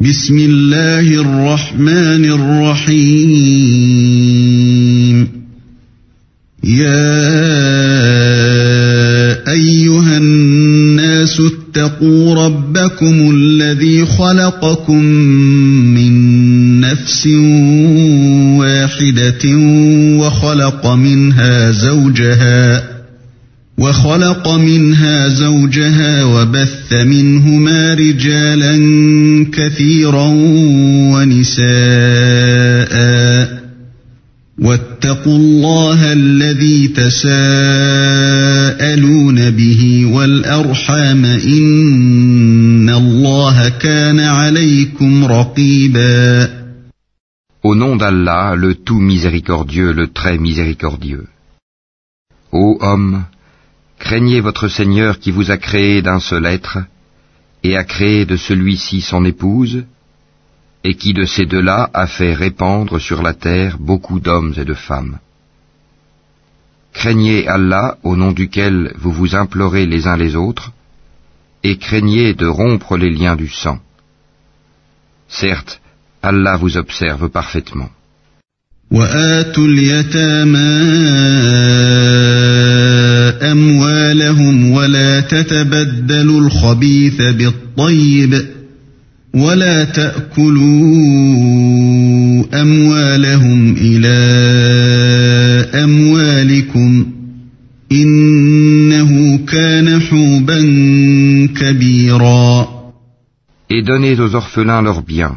بسم الله الرحمن الرحيم. يا أيها الناس اتقوا ربكم الذي خلقكم من نفس واحدة وخلق منها زوجها وخلق منها زوجها وبث منهما رجالا كثيرا ونساء واتقوا الله الذي تساءلون به والأرحام إن الله كان عليكم رقيبا Au nom d'Allah, le tout miséricordieux, le très miséricordieux. Ô homme, craignez votre Seigneur qui vous a créé d'un seul être, et a créé de celui-ci son épouse, et qui de ces deux-là a fait répandre sur la terre beaucoup d'hommes et de femmes. Craignez Allah au nom duquel vous vous implorez les uns les autres, et craignez de rompre les liens du sang. Certes, Allah vous observe parfaitement. وآتوا اليتامى أموالهم ولا تتبدلوا الخبيث بالطيب ولا تأكلوا أموالهم إلى أموالكم إنه كان حوبا كبيرا Et donnez aux orphelins leurs biens.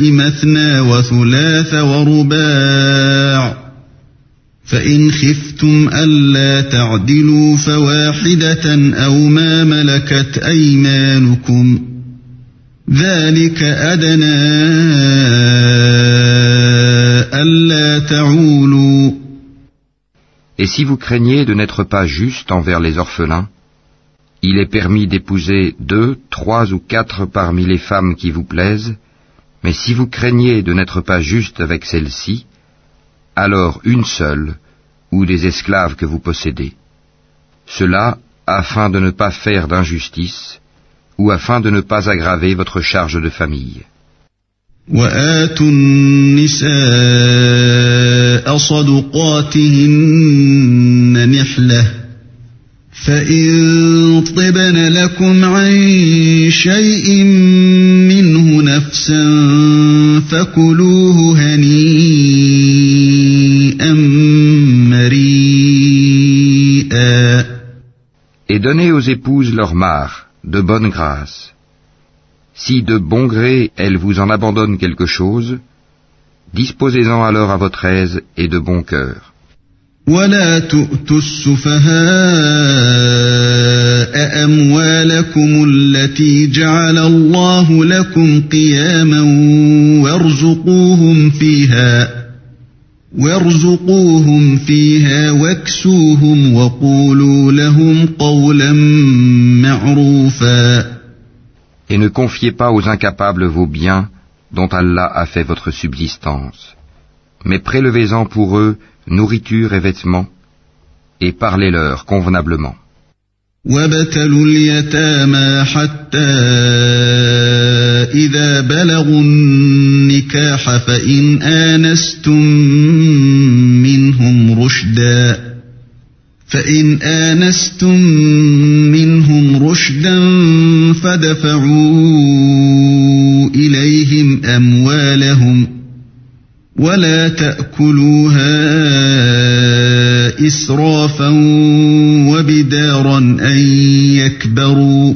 مثنى وثلاث ورباع فإن خفتم ألا تعدلوا فواحدة أو ما ملكت أيمانكم ذلك أدنى ألا تعولوا Et si vous craignez de n'être pas juste envers les orphelins, il est permis d'épouser deux, trois ou quatre parmi les femmes qui vous plaisent, mais si vous craignez de n'être pas juste avec celles-ci, alors une seule, ou des esclaves que vous possédez. Cela afin de ne pas faire d'injustice, ou afin de ne pas aggraver votre charge de famille. وآتوا النساء صدقاتهن نحلة فإن طبن لكم عن شيء منه نفسا فكلوه هنيئا مريئا Et donnez aux épouses leur mare, de bonne grâce. Si de bon gré elles vous en abandonnent quelque chose, disposez-en alors à votre aise et de bon cœur. ولا تؤتوا السفهاء أموالكم التي جعل الله لكم قياما وارزقوهم فيها وارزقوهم فيها واكسوهم وقولوا لهم قولا معروفا Et ne confiez pas aux incapables vos biens dont Allah a fait votre subsistance. Mais prélevez-en pour eux nourriture et vêtements, et parlez-leur convenablement. وابتلوا اليتامى حتى إذا بلغوا النكاح فإن آنستم منهم رشدا فإن آنستم منهم رشدا فدفعوا إليهم أموالهم ولا تأكلوها إسرافا وبدارا أن يكبروا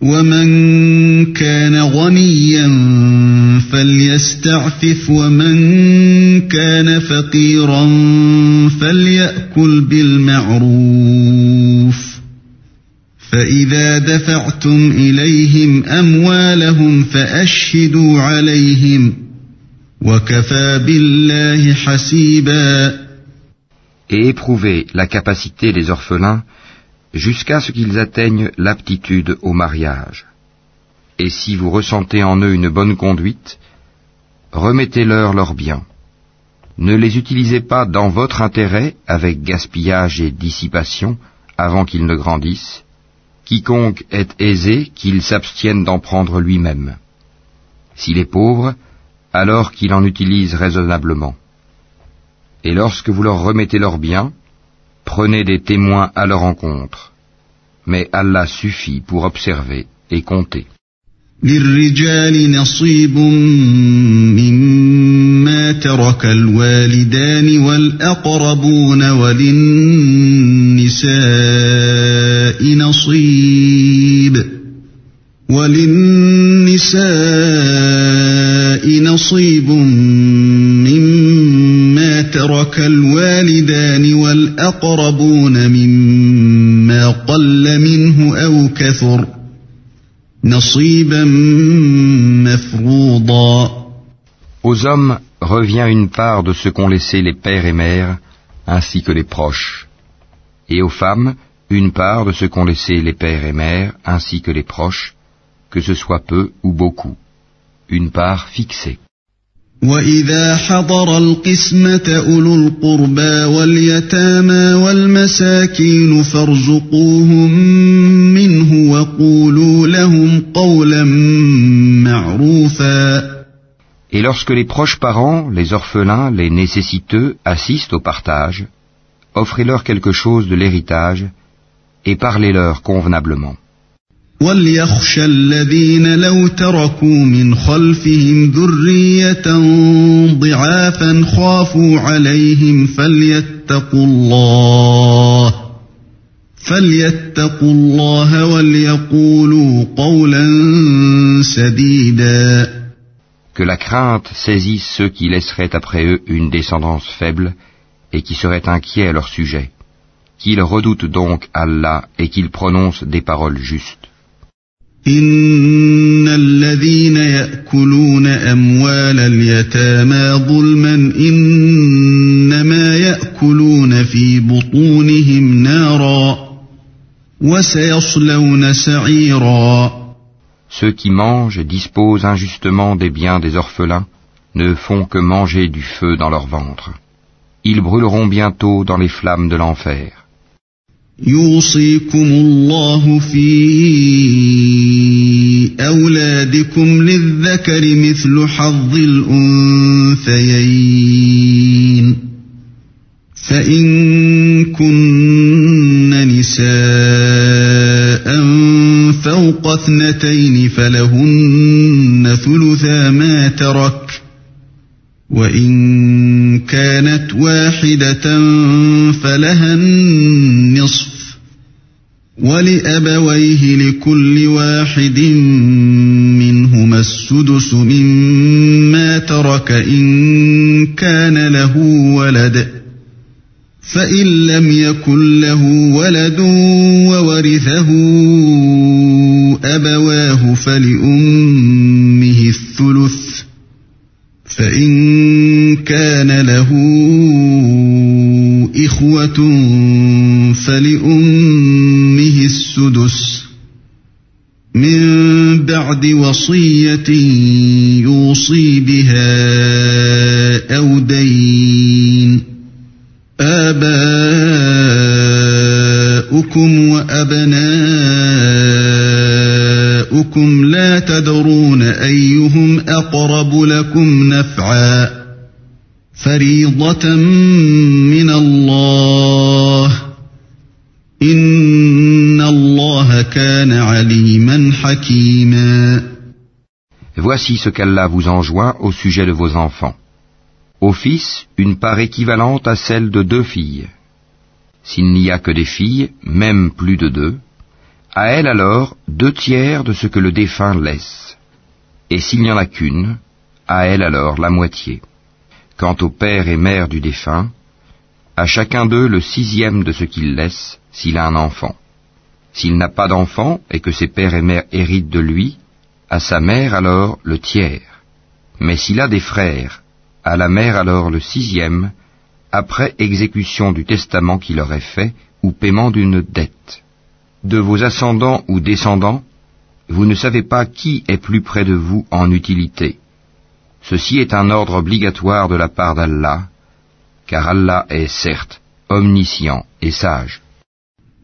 ومن كان غنيا فليستعفف ومن كان فقيرا فليأكل بالمعروف فإذا دفعتم إليهم أموالهم فأشهدوا عليهم Et éprouvez la capacité des orphelins jusqu'à ce qu'ils atteignent l'aptitude au mariage. Et si vous ressentez en eux une bonne conduite, remettez-leur leurs biens. Ne les utilisez pas dans votre intérêt avec gaspillage et dissipation avant qu'ils ne grandissent. Quiconque est aisé, qu'il s'abstienne d'en prendre lui-même. S'il est pauvre, alors qu'il en utilise raisonnablement. Et lorsque vous leur remettez leurs biens, prenez des témoins à leur encontre. Mais Allah suffit pour observer et compter. للرجال نصيب مما ترك الوالدان والأقربون وللنساء نصيب وللنساء نصيب مما ترك الوالدان والأقربون مما قل منه أو كثر ۖ Aux hommes revient une part de ce qu'ont laissé les pères et mères, ainsi que les proches. Et aux femmes, une part de ce qu'ont laissé les pères et mères, ainsi que les proches, que ce soit peu ou beaucoup. Une part fixée. وإذا حضر القسمة أولو القربى واليتامى والمساكين فارزقوهم منه وقولوا لهم قولا معروفا Et lorsque les proches parents, les orphelins, les nécessiteux assistent au partage, offrez-leur quelque chose de l'héritage et parlez-leur convenablement. وليخشى الذين لو تركوا من خلفهم ذرية ضعافا خافوا عليهم فليتقوا الله فليتقوا الله وليقولوا قولا سديدا Que la crainte saisisse ceux qui laisseraient après eux une descendance faible et qui seraient inquiets à leur sujet. Qu'ils redoutent donc Allah et qu'ils prononcent des paroles justes. إن الذين يأكلون أموال اليتامى ظلما إنما يأكلون في بطونهم نارا وسيصلون سعيرا Ceux qui mangent et disposent injustement des biens des orphelins ne font que manger du feu dans leur ventre. Ils brûleront bientôt dans les flammes de l'enfer. يوصيكم الله في أولادكم للذكر مثل حظ الأنثيين. فإن كن نساء فوق اثنتين فلهن ثلثا ما ترك وإن كانت واحدة فلها النصف ولأبويه لكل واحد منهما السدس مما ترك إن كان له ولد فإن لم يكن له ولد وورثه أبواه فلأمه فلأمه السدس من بعد وصية يوصي بها أو دين. آباؤكم وأبناؤكم لا تدرون أيهم أقرب لكم نفعا. فريضة من الله إن الله كان عليما حكيما Voici ce qu'Allah vous enjoint au sujet de vos enfants. Au fils, une part équivalente à celle de deux filles. S'il n'y a que des filles, même plus de deux, à elles alors deux tiers de ce que le défunt laisse. Et s'il n'y en a qu'une, à elle alors la moitié. Quant au père et mère du défunt, à chacun d'eux le sixième de ce qu'il laisse s'il a un enfant. S'il n'a pas d'enfant et que ses pères et mères héritent de lui, à sa mère alors le tiers. Mais s'il a des frères, à la mère alors le sixième, après exécution du testament qu'il aurait fait ou paiement d'une dette. De vos ascendants ou descendants, vous ne savez pas qui est plus près de vous en utilité. Ceci est un ordre obligatoire de la part d'Allah, car Allah est certes omniscient et sage.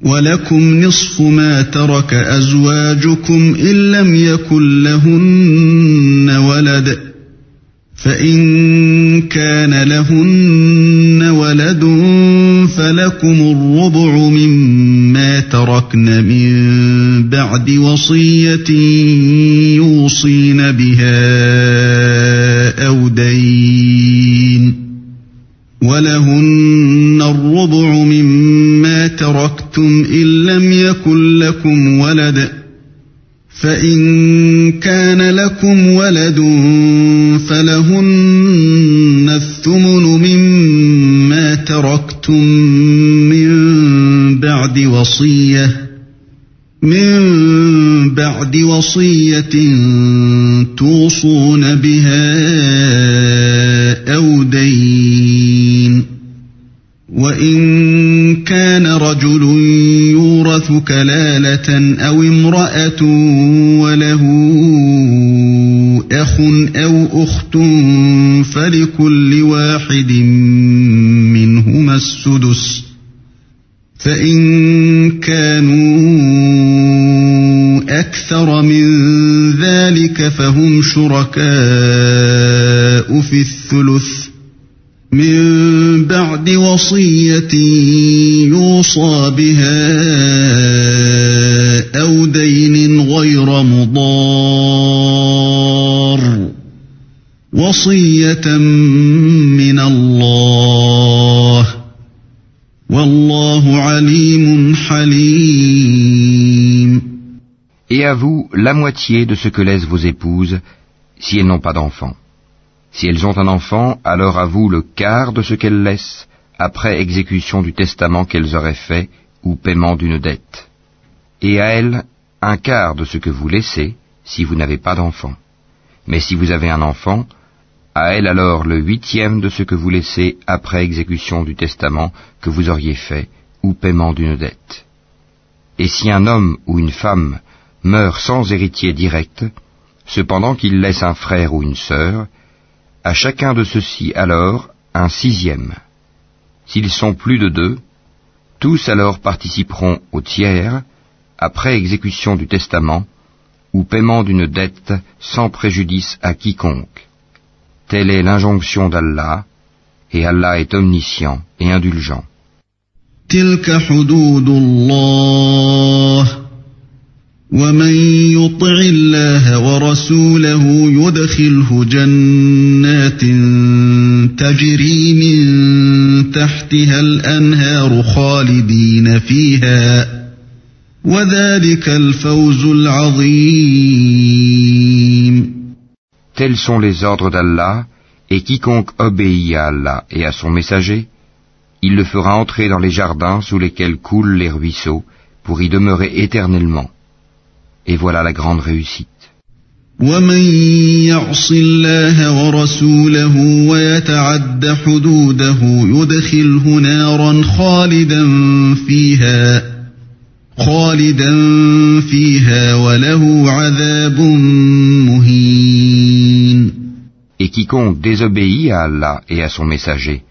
ولكم نصف ما ترك أزواجكم إن لم يكن لهن ولد فإن كان لهن ولد فلكم الربع مما تركن من بعد وصية يوصين بها أو دين ولهن الربع مما تركتم إن لم يكن لكم ولد فإن كان لكم ولد فلهن الثمن مما تركتم من بعد وصية من بعد وصية توصون بها أو دين. وإن كان رجل يورث كلالة أو امرأة وله أخ أو أخت فلكل واحد منهما السدس فإن كانوا أكثر من ذلك فهم شركاء في الثلث من بعد وصية يوصى بها أو دين غير مضار وصية من الله والله عليم حليم Et à vous la moitié de ce que laissent vos épouses si elles n'ont pas d'enfants. Si elles ont un enfant, alors à vous le quart de ce qu'elles laissent après exécution du testament qu'elles auraient fait ou paiement d'une dette. Et à elles un quart de ce que vous laissez si vous n'avez pas d'enfant. Mais si vous avez un enfant, à elle alors le huitième de ce que vous laissez après exécution du testament que vous auriez fait ou paiement d'une dette. Et si un homme ou une femme meurt sans héritier direct, cependant qu'il laisse un frère ou une sœur, à chacun de ceux-ci alors un sixième. S'ils sont plus de deux, tous alors participeront au tiers, après exécution du testament, ou paiement d'une dette sans préjudice à quiconque. Telle est l'injonction d'Allah, et Allah est omniscient et indulgent. تلك حدود الله ومن يطع الله ورسوله يدخله جنات تجري من تحتها الانهار خالدين فيها وذلك الفوز العظيم Tels sont les ordres d'Allah, et quiconque obéit à Allah et à son messager, il le fera entrer dans les jardins sous lesquels coulent les ruisseaux, pour y demeurer éternellement. Et voilà la grande réussite. ومن يعص الله ورسوله ويتعد حدوده يدخله نارا خالدا فيها خالدا فيها وله عذاب مهين Et quiconque désobéit à Allah et à son messager,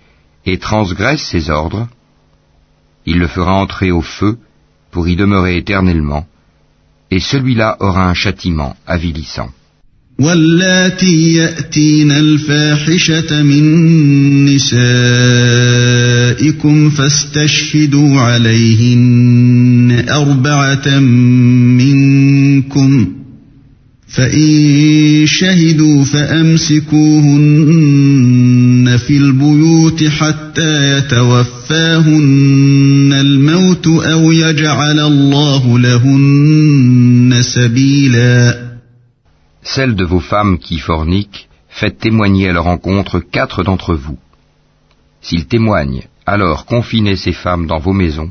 et transgresse ses ordres, il le fera entrer au feu pour y demeurer éternellement, et celui-là aura un châtiment avilissant. يأتين الفاحشة من نسائكم فاستشهدوا عليهن أربعة منكم فإن شهدوا فأمسكوهن في البيوت حتى يتوفاهن الموت أو يجعل الله لهن Celles de vos femmes qui forniquent, faites témoigner à leur encontre quatre d'entre vous. S'ils témoignent, alors confinez ces femmes dans vos maisons,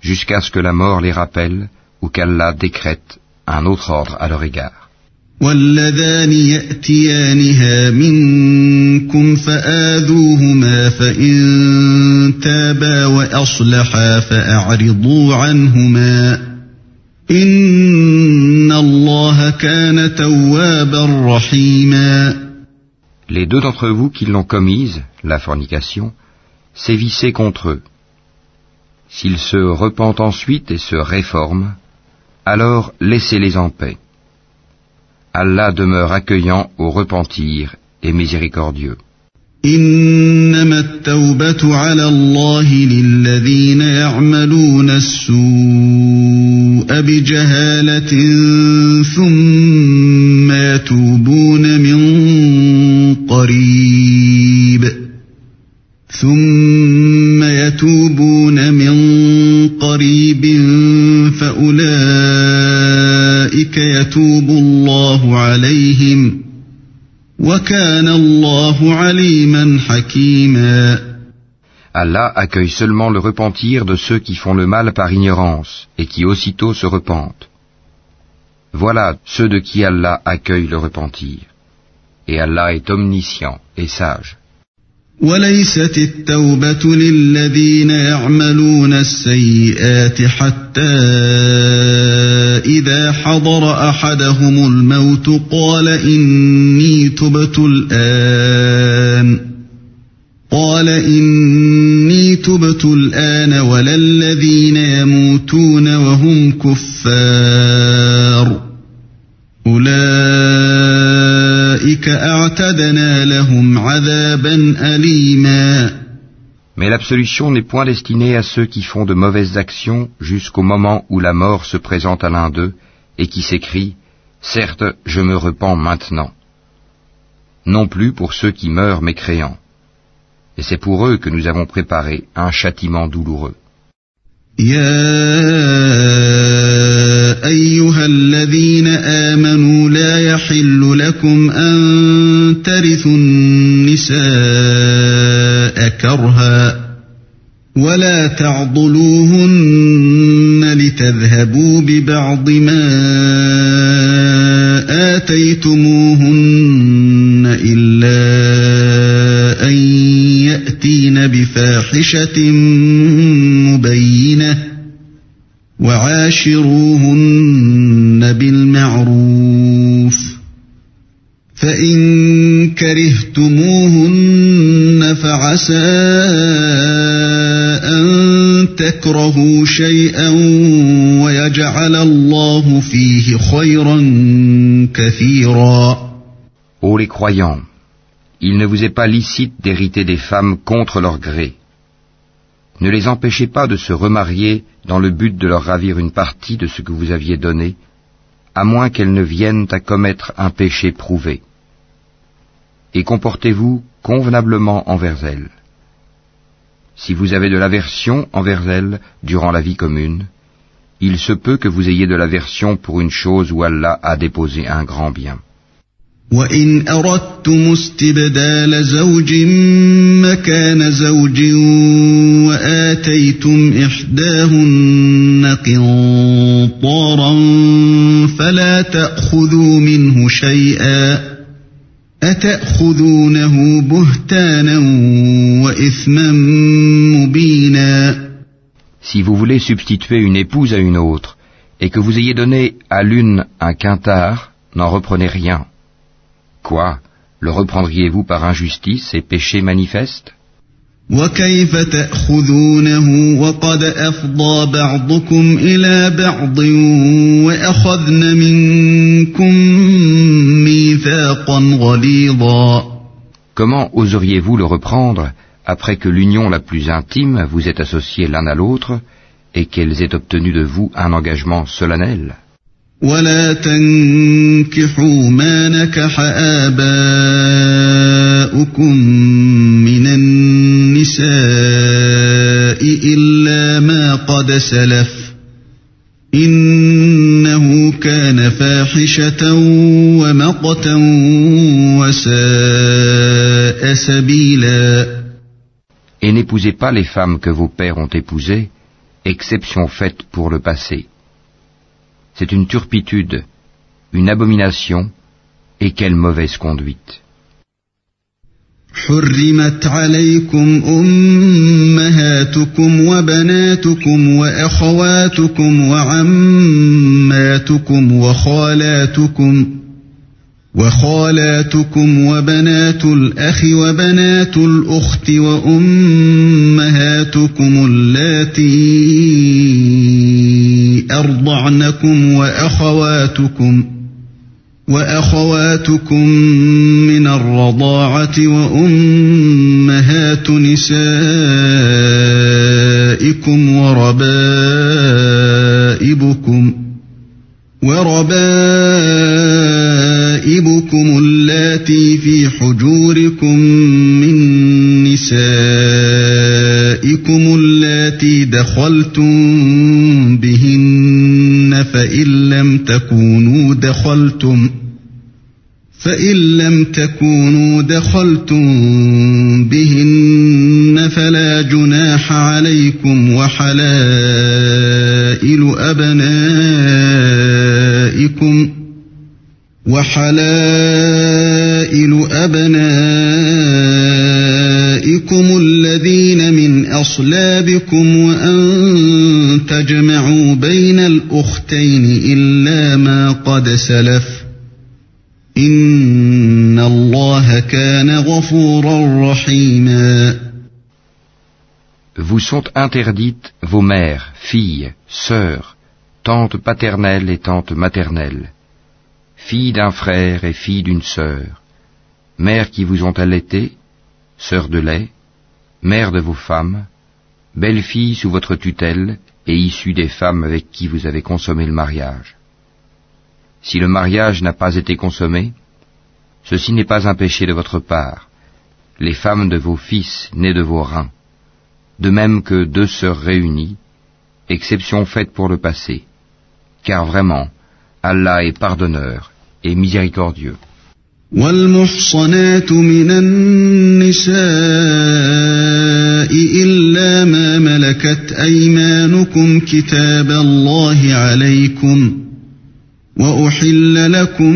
jusqu'à ce que la mort les rappelle, ou qu'Allah décrète un autre ordre à leur égard. واللذان يأتيانها منكم فآذوهما فإن تابا وأصلحا فأعرضوا عنهما Les deux d'entre vous qui l'ont commise, la fornication, sévissez contre eux. S'ils se repentent ensuite et se réforment, alors laissez-les en paix. Allah demeure accueillant au repentir et miséricordieux. إنما التوبة على الله للذين يعملون السوء بجهالة ثم يتوبون من قريب. ثم يتوبون من قريب فأولئك يتوب الله عليهم وكان الله عليما حكيما. Allah accueille seulement le repentir de ceux qui font le mal par ignorance et qui aussitôt se repentent. Voilà ceux de qui Allah accueille le repentir. Et Allah est omniscient et sage. وليست التوبة للذين يعملون السيئات حتى إذا حضر أحدهم الموت قال إني تبت الآن قال إني تبت الآن ولا الذين يموتون وهم كفار أولئك أعتدنا لهم عذابا أليما Mais l'absolution n'est point destinée à ceux qui font de mauvaises actions jusqu'au moment où la mort se présente à l'un d'eux et qui s'écrie Certes, je me repens maintenant. Non plus pour ceux qui meurent mécréants. Et c'est pour eux que nous avons préparé un châtiment douloureux. يا أيها الذين آمنوا لا يحل لكم أن ترثوا النساء كرها ولا تعضلوهن لتذهبوا ببعض ما آتيتموهن يأتين بفاحشة مبينة وعاشروهن بالمعروف فإن كرهتموهن فعسى أن تكرهوا شيئا ويجعل الله فيه خيرا كثيرا. Ô les croyants, il ne vous est pas licite d'hériter des femmes contre leur gré. Ne les empêchez pas de se remarier dans le but de leur ravir une partie de ce que vous aviez donné, à moins qu'elles ne viennent à commettre un péché prouvé. Et comportez-vous convenablement envers elles. Si vous avez de l'aversion envers elles durant la vie commune, il se peut que vous ayez de l'aversion pour une chose où Allah a déposé un grand bien. وإن أردتم استبدال زوج مكان زوج وآتيتم إحداهن قنطارا فلا تأخذوا منه شيئا أتأخذونه بهتانا وإثما مبينا Si vous voulez substituer une épouse à une autre, et que vous ayez donné à l'une un quintard, n'en reprenez rien. Quoi Le reprendriez-vous par injustice et péché manifeste وكيف تأخذونه وقد أفضى بعضكم إلى بعض وأخذن منكم ميثاقا غليظا Comment oseriez-vous le reprendre après que l'union la plus intime vous est associée l'un à l'autre et qu'elles aient obtenu de vous un engagement solennel ولا تنكحوا ما نكح آباؤكم من النساء إلا ما قد سلف إنه كان فاحشة ومقتا وساء سبيلا Et n'épousez pas les femmes que vos pères ont épousées, exception faite pour le passé. C'est une turpitude, une abomination, et quelle mauvaise conduite. حرمت عليكم أمهاتكم وبناتكم وأخواتكم وعماتكم وخالاتكم وخالاتكم وبنات الأخ وبنات الأخت وأمهاتكم اللاتي أرضعنكم وأخواتكم وأخواتكم من الرضاعة وأمهات نسائكم وربائبكم وربائبكم اللاتي في حجوركم من نسائكم اللاتي دخلتم فإن لم تكونوا دخلتم فإن لم تكونوا دخلتم بهن فلا جناح عليكم وحلائل أبنائكم وحلائل أبنائكم الذين من أصلابكم وأن تجمعوا بين الأختين إلا ما قد سلف إن الله كان غفورا رحيما Vous sont interdites vos mères, filles, sœurs, tantes paternelles et tantes maternelles, filles d'un frère et filles d'une sœur, mères qui vous ont allaité, sœurs de lait, mères de vos femmes, belles filles sous votre tutelle et issues des femmes avec qui vous avez consommé le mariage. Si le mariage n'a pas été consommé, ceci n'est pas un péché de votre part, les femmes de vos fils nés de vos reins, de même que deux sœurs réunies, exception faite pour le passé, car vraiment, Allah est pardonneur et miséricordieux. والمحصنات من النساء إلا ما ملكت أيمانكم كتاب الله عليكم وأحل لكم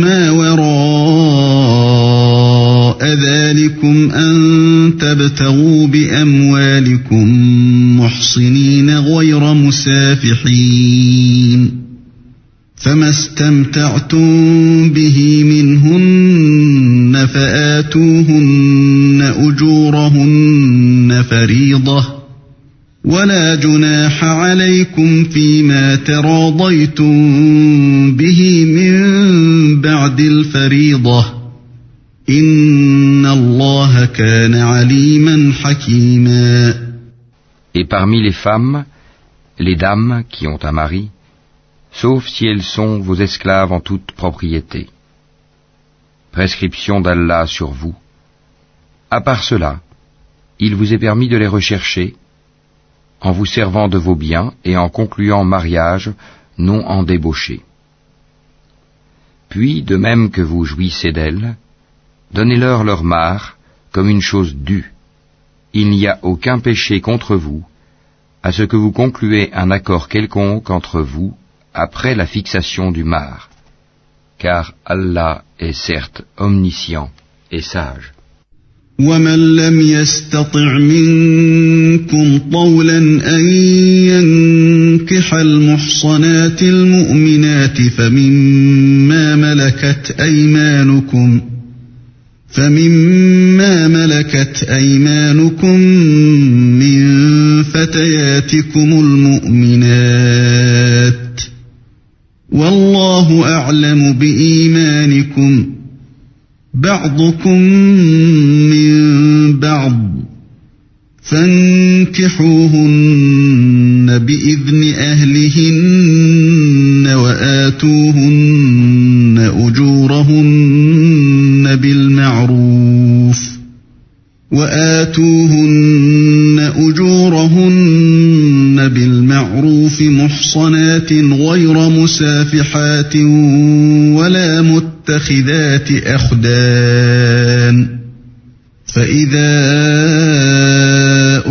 ما وراء ذلكم أن تبتغوا بأموالكم محصنين غير مسافحين. فما استمتعتم به منهن فآتوهن أجورهن فريضة ولا جناح عليكم فيما تراضيتم به من بعد الفريضة إن الله كان عليما حكيما. Et parmi les femmes, les dames qui ont un mari, sauf si elles sont vos esclaves en toute propriété. Prescription d'Allah sur vous. À part cela, il vous est permis de les rechercher en vous servant de vos biens et en concluant mariage, non en débauché. Puis, de même que vous jouissez d'elles, donnez-leur leur mare comme une chose due. Il n'y a aucun péché contre vous, à ce que vous concluez un accord quelconque entre vous après la fixation du mar, car Allah est certes omniscient et sage. ومن لم يستطع منكم طولا أن ينكح المحصنات المؤمنات فمما ملكت أيمانكم فمما ملكت أيمانكم من فتياتكم المؤمنات والله أعلم بإيمانكم. بعضكم من بعض. فانكحوهن بإذن أهلهن وآتوهن أجورهن بالمعروف. وآتوهن أجورهن بالمعروف محصنات غير مسافحات ولا متخذات أخدان فإذا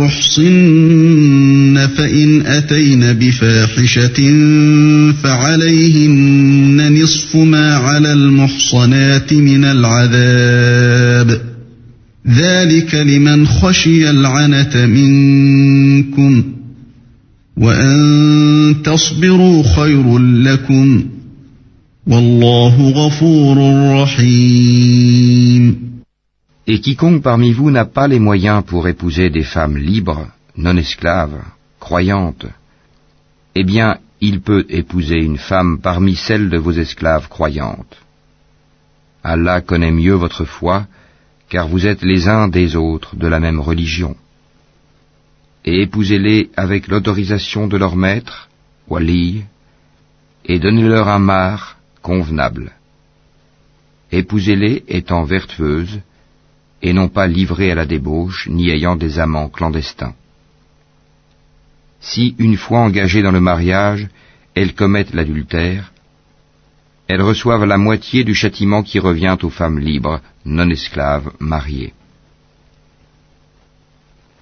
أحصن فإن أتين بفاحشة فعليهن نصف ما على المحصنات من العذاب. ذلك لمن خشي العنة منكم. وأن تصبروا خير لكم والله غفور رحيم Et quiconque parmi vous n'a pas les moyens pour épouser des femmes libres, non esclaves, croyantes, eh bien, il peut épouser une femme parmi celles de vos esclaves croyantes. Allah connaît mieux votre foi, car vous êtes les uns des autres de la même religion. Et épousez-les avec l'autorisation de leur maître, wali, et donnez-leur un mar convenable. Épousez-les étant vertueuses, et non pas livrées à la débauche, ni ayant des amants clandestins. Si, une fois engagées dans le mariage, elles commettent l'adultère, elles reçoivent la moitié du châtiment qui revient aux femmes libres, non esclaves, mariées.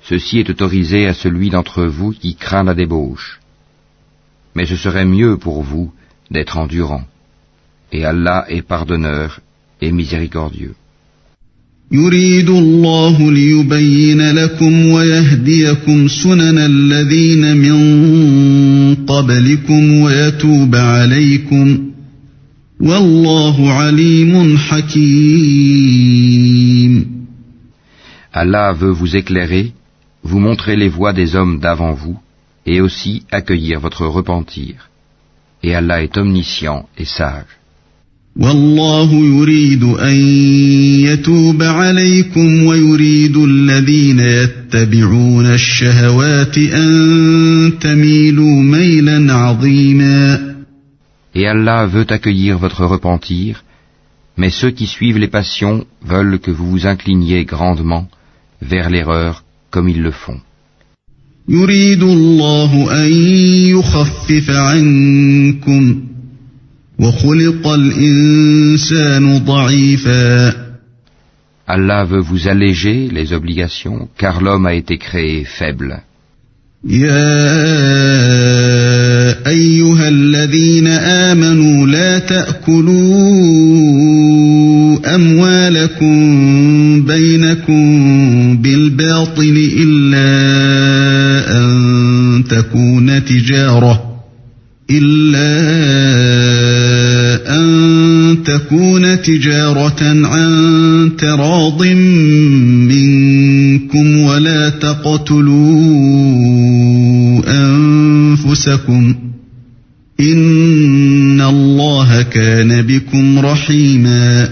Ceci est autorisé à celui d'entre vous qui craint la débauche. Mais ce serait mieux pour vous d'être endurant. Et Allah est pardonneur et miséricordieux. يريد الله ليبين لكم ويهديكم سنن الذين من قبلكم ويتوب عليكم والله عليم حكيم Allah veut vous éclairer, vous montrer les voies des hommes d'avant vous, et aussi accueillir votre repentir. Et Allah est omniscient et sage. والله يريد أن يتوب عليكم ويريد الذين يتبعون الشهوات أن تميلوا ميلا عظيما Et Allah veut accueillir votre repentir, mais ceux qui suivent les passions veulent que vous vous incliniez grandement vers l'erreur comme ils le font. يريد الله أن يخفف عنكم وخلق الإنسان ضعيفا Allah veut vous alléger les obligations, car l'homme a été créé faible. يا أيها الذين آمنوا لا تأكلوا أموالكم بينكم بالباطل إلا أن تكون تجارة إلا أن تكون تجارة عن تراض منكم ولا تقتلوا أنفسكم. إن الله كان بكم رحيما.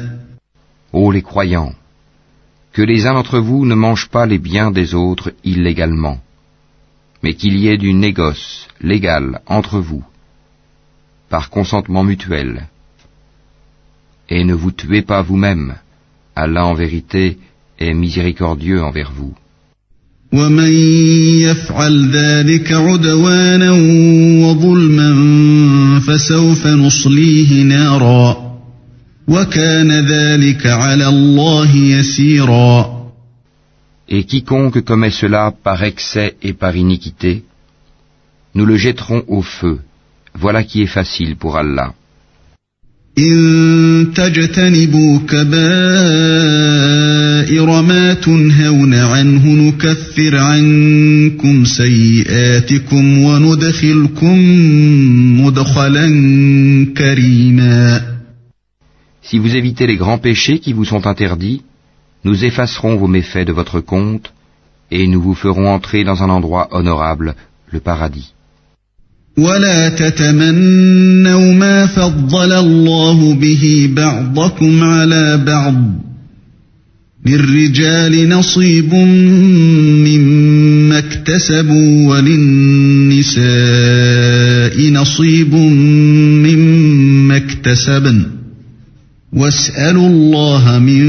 Ô les croyants, que les uns d'entre vous ne mangent pas les biens des autres illégalement, mais qu'il y ait du négoce légal entre vous, par consentement mutuel. Et ne vous tuez pas vous-même. Allah en vérité est miséricordieux envers vous. ومن يفعل ذلك عدوانا وظلما فسوف نصليه نارا Et quiconque commet cela par excès et par iniquité, nous le jetterons au feu. Voilà qui est facile pour Allah. إن تجتنبوا كبائر ما تنهون عنه نكفر عنكم سيئاتكم وندخلكم مدخلا كريما Si vous évitez les grands péchés qui vous sont interdits, nous effacerons vos méfaits de votre compte, et nous vous ferons entrer dans un endroit honorable, le paradis. ولا تتمنوا ما فضل الله به بعضكم على بعض للرجال نصيب مما اكتسبوا وللنساء نصيب مما اكتسبن واسألوا الله من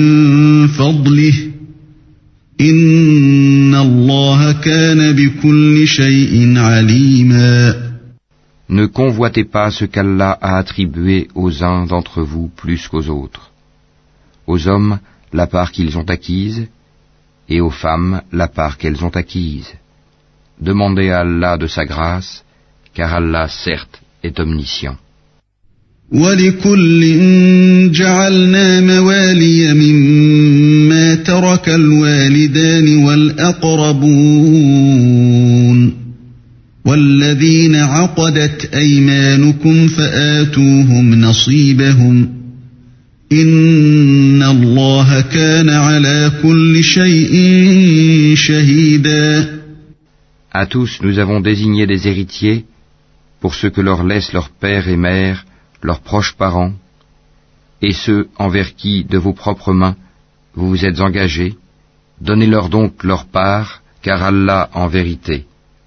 فضله إن الله كان بكل شيء عليما Ne convoitez pas ce qu'Allah a attribué aux uns d'entre vous plus qu'aux autres. Aux hommes, la part qu'ils ont acquise, et aux femmes, la part qu'elles ont acquise. Demandez à Allah de sa grâce, car Allah, certes, est omniscient. ولكل جعلنا موالي مما ترك الوالدان والأقربون والذين عقدت أيمانكم فآتوهم نصيبهم إن الله كان على كل شيء شهيدا. À tous, nous avons désigné des héritiers pour ce que leur laissent leurs pères et mères leurs proches parents, et ceux envers qui, de vos propres mains, vous vous êtes engagés, donnez-leur donc leur part, car Allah, en vérité,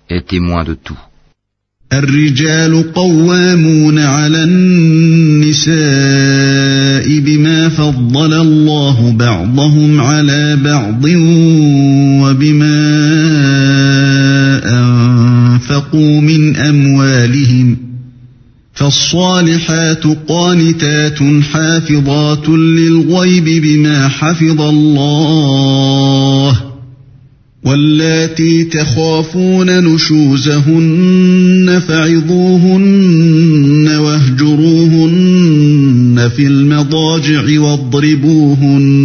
est témoin de tout. فالصالحات قانتات حافظات للغيب بما حفظ الله واللاتي تخافون نشوزهن فعظوهن واهجروهن في المضاجع واضربوهن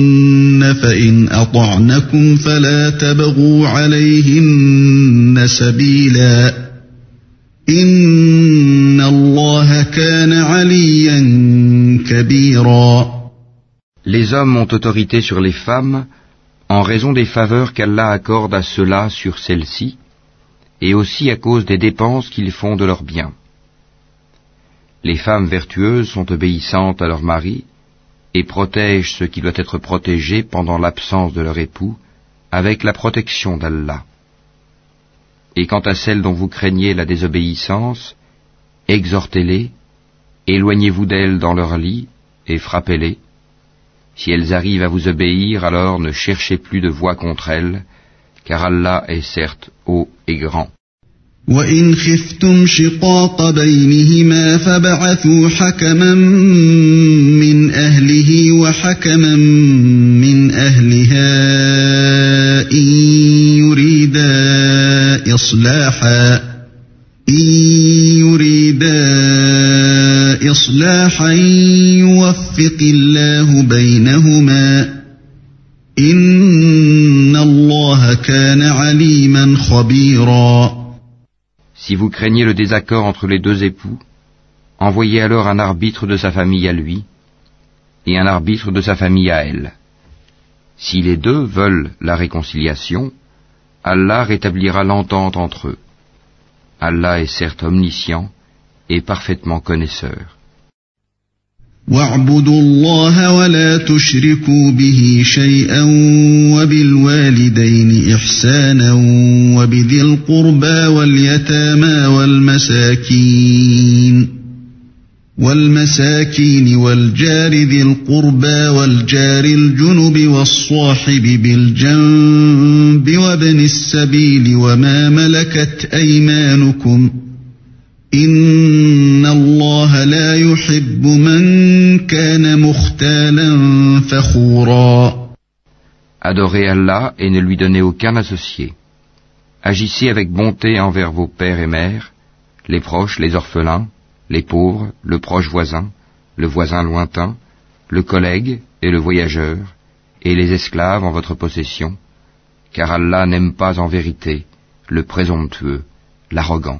فإن أطعنكم فلا تبغوا عليهن سبيلاً Les hommes ont autorité sur les femmes en raison des faveurs qu'Allah accorde à ceux-là sur celles-ci, et aussi à cause des dépenses qu'ils font de leurs biens. Les femmes vertueuses sont obéissantes à leur mari et protègent ce qui doit être protégé pendant l'absence de leur époux avec la protection d'Allah. Et quant à celles dont vous craignez la désobéissance, exhortez-les, éloignez-vous d'elles dans leur lit et frappez-les. Si elles arrivent à vous obéir, alors ne cherchez plus de voix contre elles, car Allah est certes haut et grand. إصلاحا إن إصلاحا يوفق الله بينهما إن الله كان عليما خبيرا Si vous craignez le désaccord entre les deux époux, envoyez alors un arbitre de sa famille à lui et un arbitre de sa famille à elle. Si les deux veulent la réconciliation, Allah rétablira l'entente entre eux. Allah est certes omniscient et parfaitement connaisseur. واعبدوا الله ولا تشركوا به شيئا وبالوالدين إحسانا وبذي القربى واليتامى والمساكين والمساكين والجار ذي القربى والجار الجنب والصاحب بالجنب وابن السبيل وما ملكت أيمانكم إن Adorez Allah et ne lui donnez aucun associé. Agissez avec bonté envers vos pères et mères, les proches, les orphelins, les pauvres, le proche voisin, le voisin lointain, le collègue et le voyageur, et les esclaves en votre possession, car Allah n'aime pas en vérité le présomptueux, l'arrogant.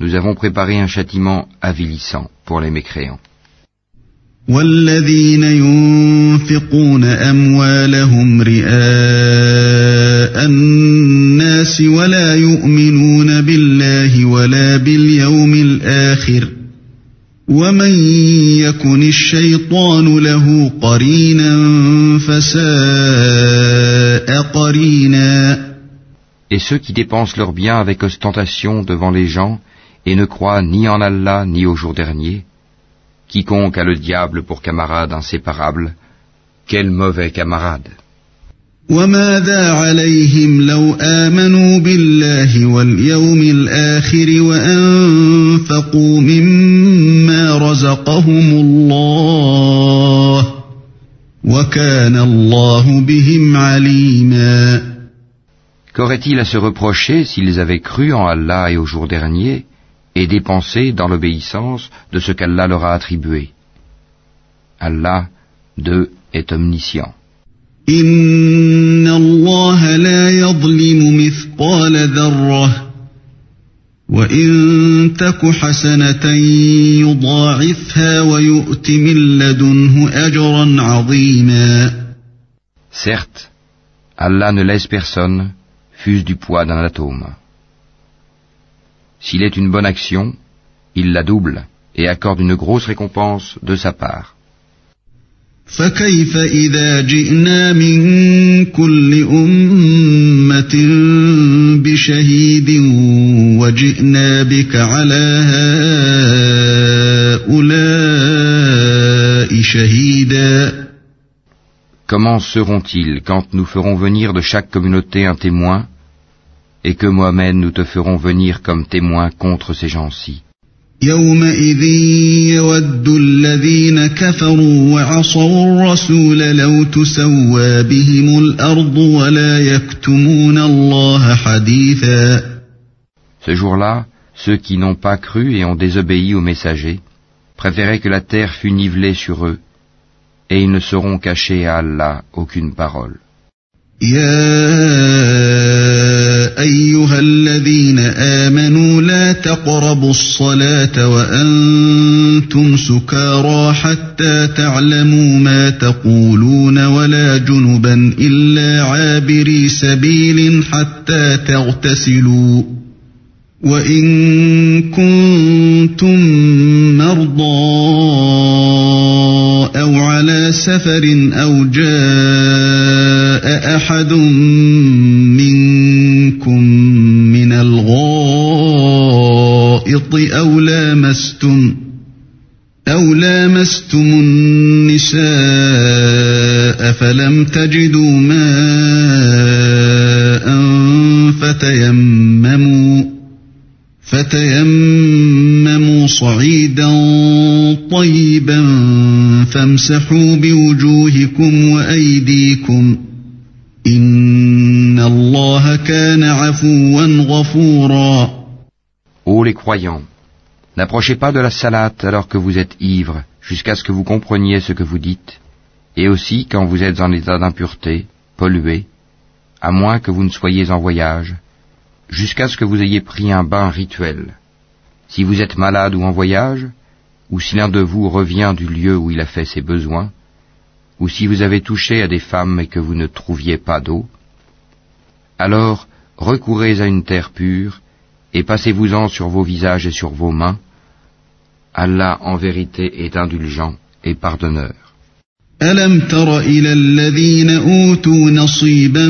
nous avons préparé un châtiment avilissant pour les mécréants. Et ceux qui dépensent leurs biens avec ostentation devant les gens et ne croient ni en Allah ni au jour dernier, Quiconque a le diable pour camarade inséparable, quel mauvais camarade. وماذا عليهم لو آمنوا بالله واليوم الآخر وأنفقوا مما رزقهم الله وكان الله بهم عليما Qu'aurait-il à se reprocher s'ils avaient cru en Allah et au jour dernier et dépensés dans l'obéissance de ce qu'Allah leur a attribué. Allah, d'eux, est omniscient. Certes, Allah ne laisse personne, fût du poids d'un atome. S'il est une bonne action, il la double et accorde une grosse récompense de sa part. فكيف إذا جئنا من كل أمة بشهيد وجئنا بك على هؤلاء شهيدا Comment seront-ils quand nous ferons venir de chaque communauté un témoin et que Mohamed nous te ferons venir comme témoin contre ces gens-ci يومئذ يود الذين كفروا وعصوا الرسول لو تسوى بهم الأرض ولا يكتمون الله حديثا Ce jour-là, ceux qui n'ont pas cru et ont désobéi aux messagers préféraient que la terre fût nivelée sur eux, et ils ne seront cachés à Allah aucune parole. يا أيها الذين آمنوا لا تقربوا الصلاة وأنتم سكارى حتى تعلموا ما تقولون ولا جنبا إلا عابري سبيل حتى تغتسلوا وإن كنتم مرضى أو على سفر أو جاء أحد منكم من الغائط أو لامستم أو لامستم النساء فلم تجدوا ماء فتيمموا فتيمموا صعيدا طيبا فامسحوا بوجوهكم وأيديكم Ô les croyants, n'approchez pas de la salate alors que vous êtes ivres, jusqu'à ce que vous compreniez ce que vous dites, et aussi quand vous êtes en état d'impureté, pollué, à moins que vous ne soyez en voyage, jusqu'à ce que vous ayez pris un bain rituel. Si vous êtes malade ou en voyage, ou si l'un de vous revient du lieu où il a fait ses besoins, ou si vous avez touché à des femmes et que vous ne trouviez pas d'eau, alors recourez à une terre pure et passez-vous-en sur vos visages et sur vos mains. Allah en vérité est indulgent et pardonneur. ألم تر إلى الذين أوتوا نصيبا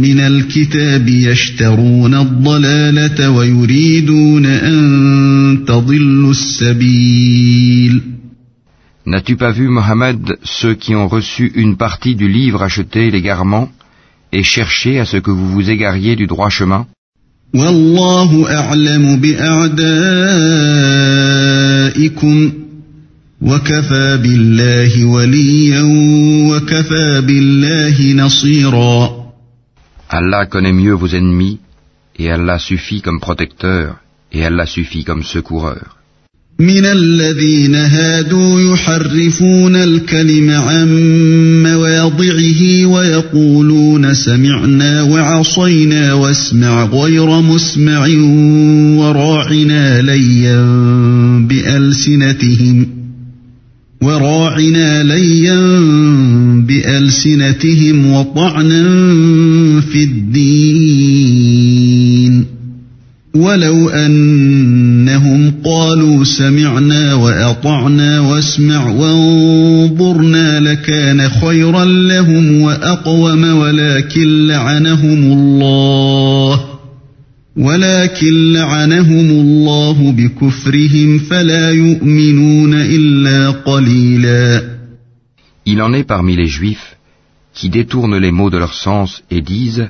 من الكتاب يشترون الضلالة ويريدون أن تضلوا السبيل N'as-tu pas vu, Mohammed, ceux qui ont reçu une partie du livre acheté l'égarement et cherché à ce que vous vous égariez du droit chemin والله أعلم بأعدائكم وكفى بالله وليا وكفى بالله نصيرا Allah connaît mieux vos ennemis, et Allah suffit comme protecteur, et Allah suffit comme secoureur. من الذين هادوا يحرفون الكلم عن مواضعه ويقولون سمعنا وعصينا واسمع غير مسمع وراعنا ليا بألسنتهم وراعنا ليا بألسنتهم وطعنا في الدين ولو أنهم قالوا سمعنا وأطعنا واسمع وانظرنا لكان خيرا لهم وأقوم ولكن لعنهم الله ولكن لعنهم الله بكفرهم فلا يؤمنون إلا قليلا Il en est parmi les Juifs qui détournent les mots de leur sens et disent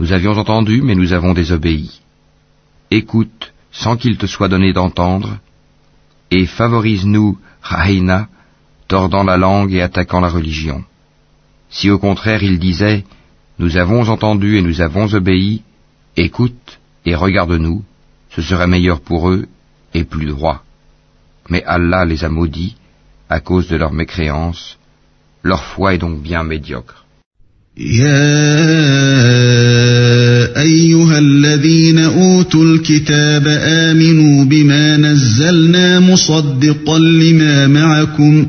Nous avions entendu, mais nous avons désobéi. Écoute, sans qu'il te soit donné d'entendre, et favorise-nous, Raïna, tordant la langue et attaquant la religion. Si au contraire ils disaient Nous avons entendu et nous avons obéi, écoute et regarde-nous, ce serait meilleur pour eux et plus droit. Mais Allah les a maudits à cause de leur mécréance, leur foi est donc bien médiocre. أيها الذين أوتوا الكتاب آمنوا بما نزلنا مصدقا لما معكم.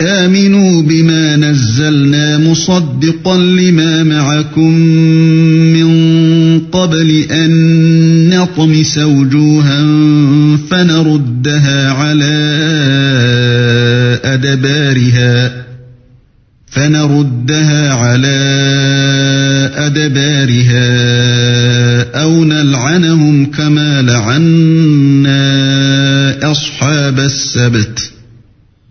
آمنوا بما نزلنا مصدقا لما معكم من قبل أن نطمس وجوها فنردها على أدبارها فنردها على أدبارها أو نلعنهم كما لعنا أصحاب السبت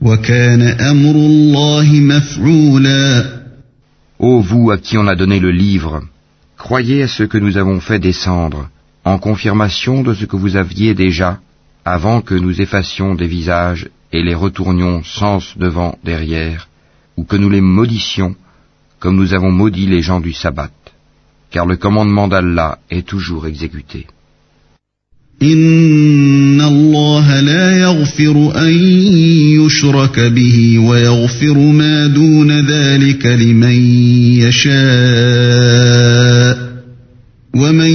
وكان أمر الله مفعولا Ô vous à qui on a donné le livre, croyez à ce que nous avons fait descendre, en confirmation de ce que vous aviez déjà, avant que nous effacions des visages et les retournions sens devant derrière, ou que nous les maudissions, comme nous avons maudit les gens du sabbat, car le commandement d'Allah est toujours exécuté. إن الله لا يغفر أن يشرك به ويغفر ما دون ذلك لمن يشاء ومن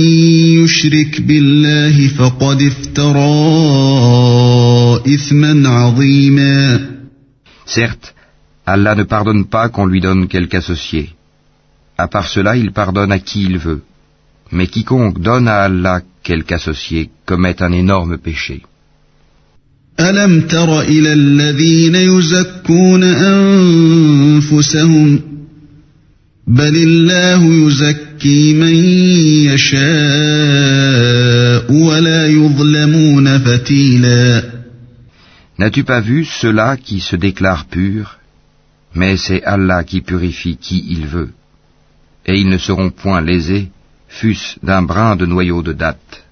يشرك بالله فقد افترى إثما عظيما Certes, Allah ne pardonne pas qu'on lui donne quelque associé. À part cela, il pardonne à qui il veut. Mais quiconque donne à Allah quelque associé commet un énorme péché. ألم تر إلى الذين يزكون أنفسهم بل الله يزكي من يشاء ولا يظلمون فتيلا N'as-tu pas vu ceux-là qui se déclarent purs mais c'est Allah qui purifie qui il veut. Et ils ne seront point lésés, fût-ce d'un brin de noyau de date.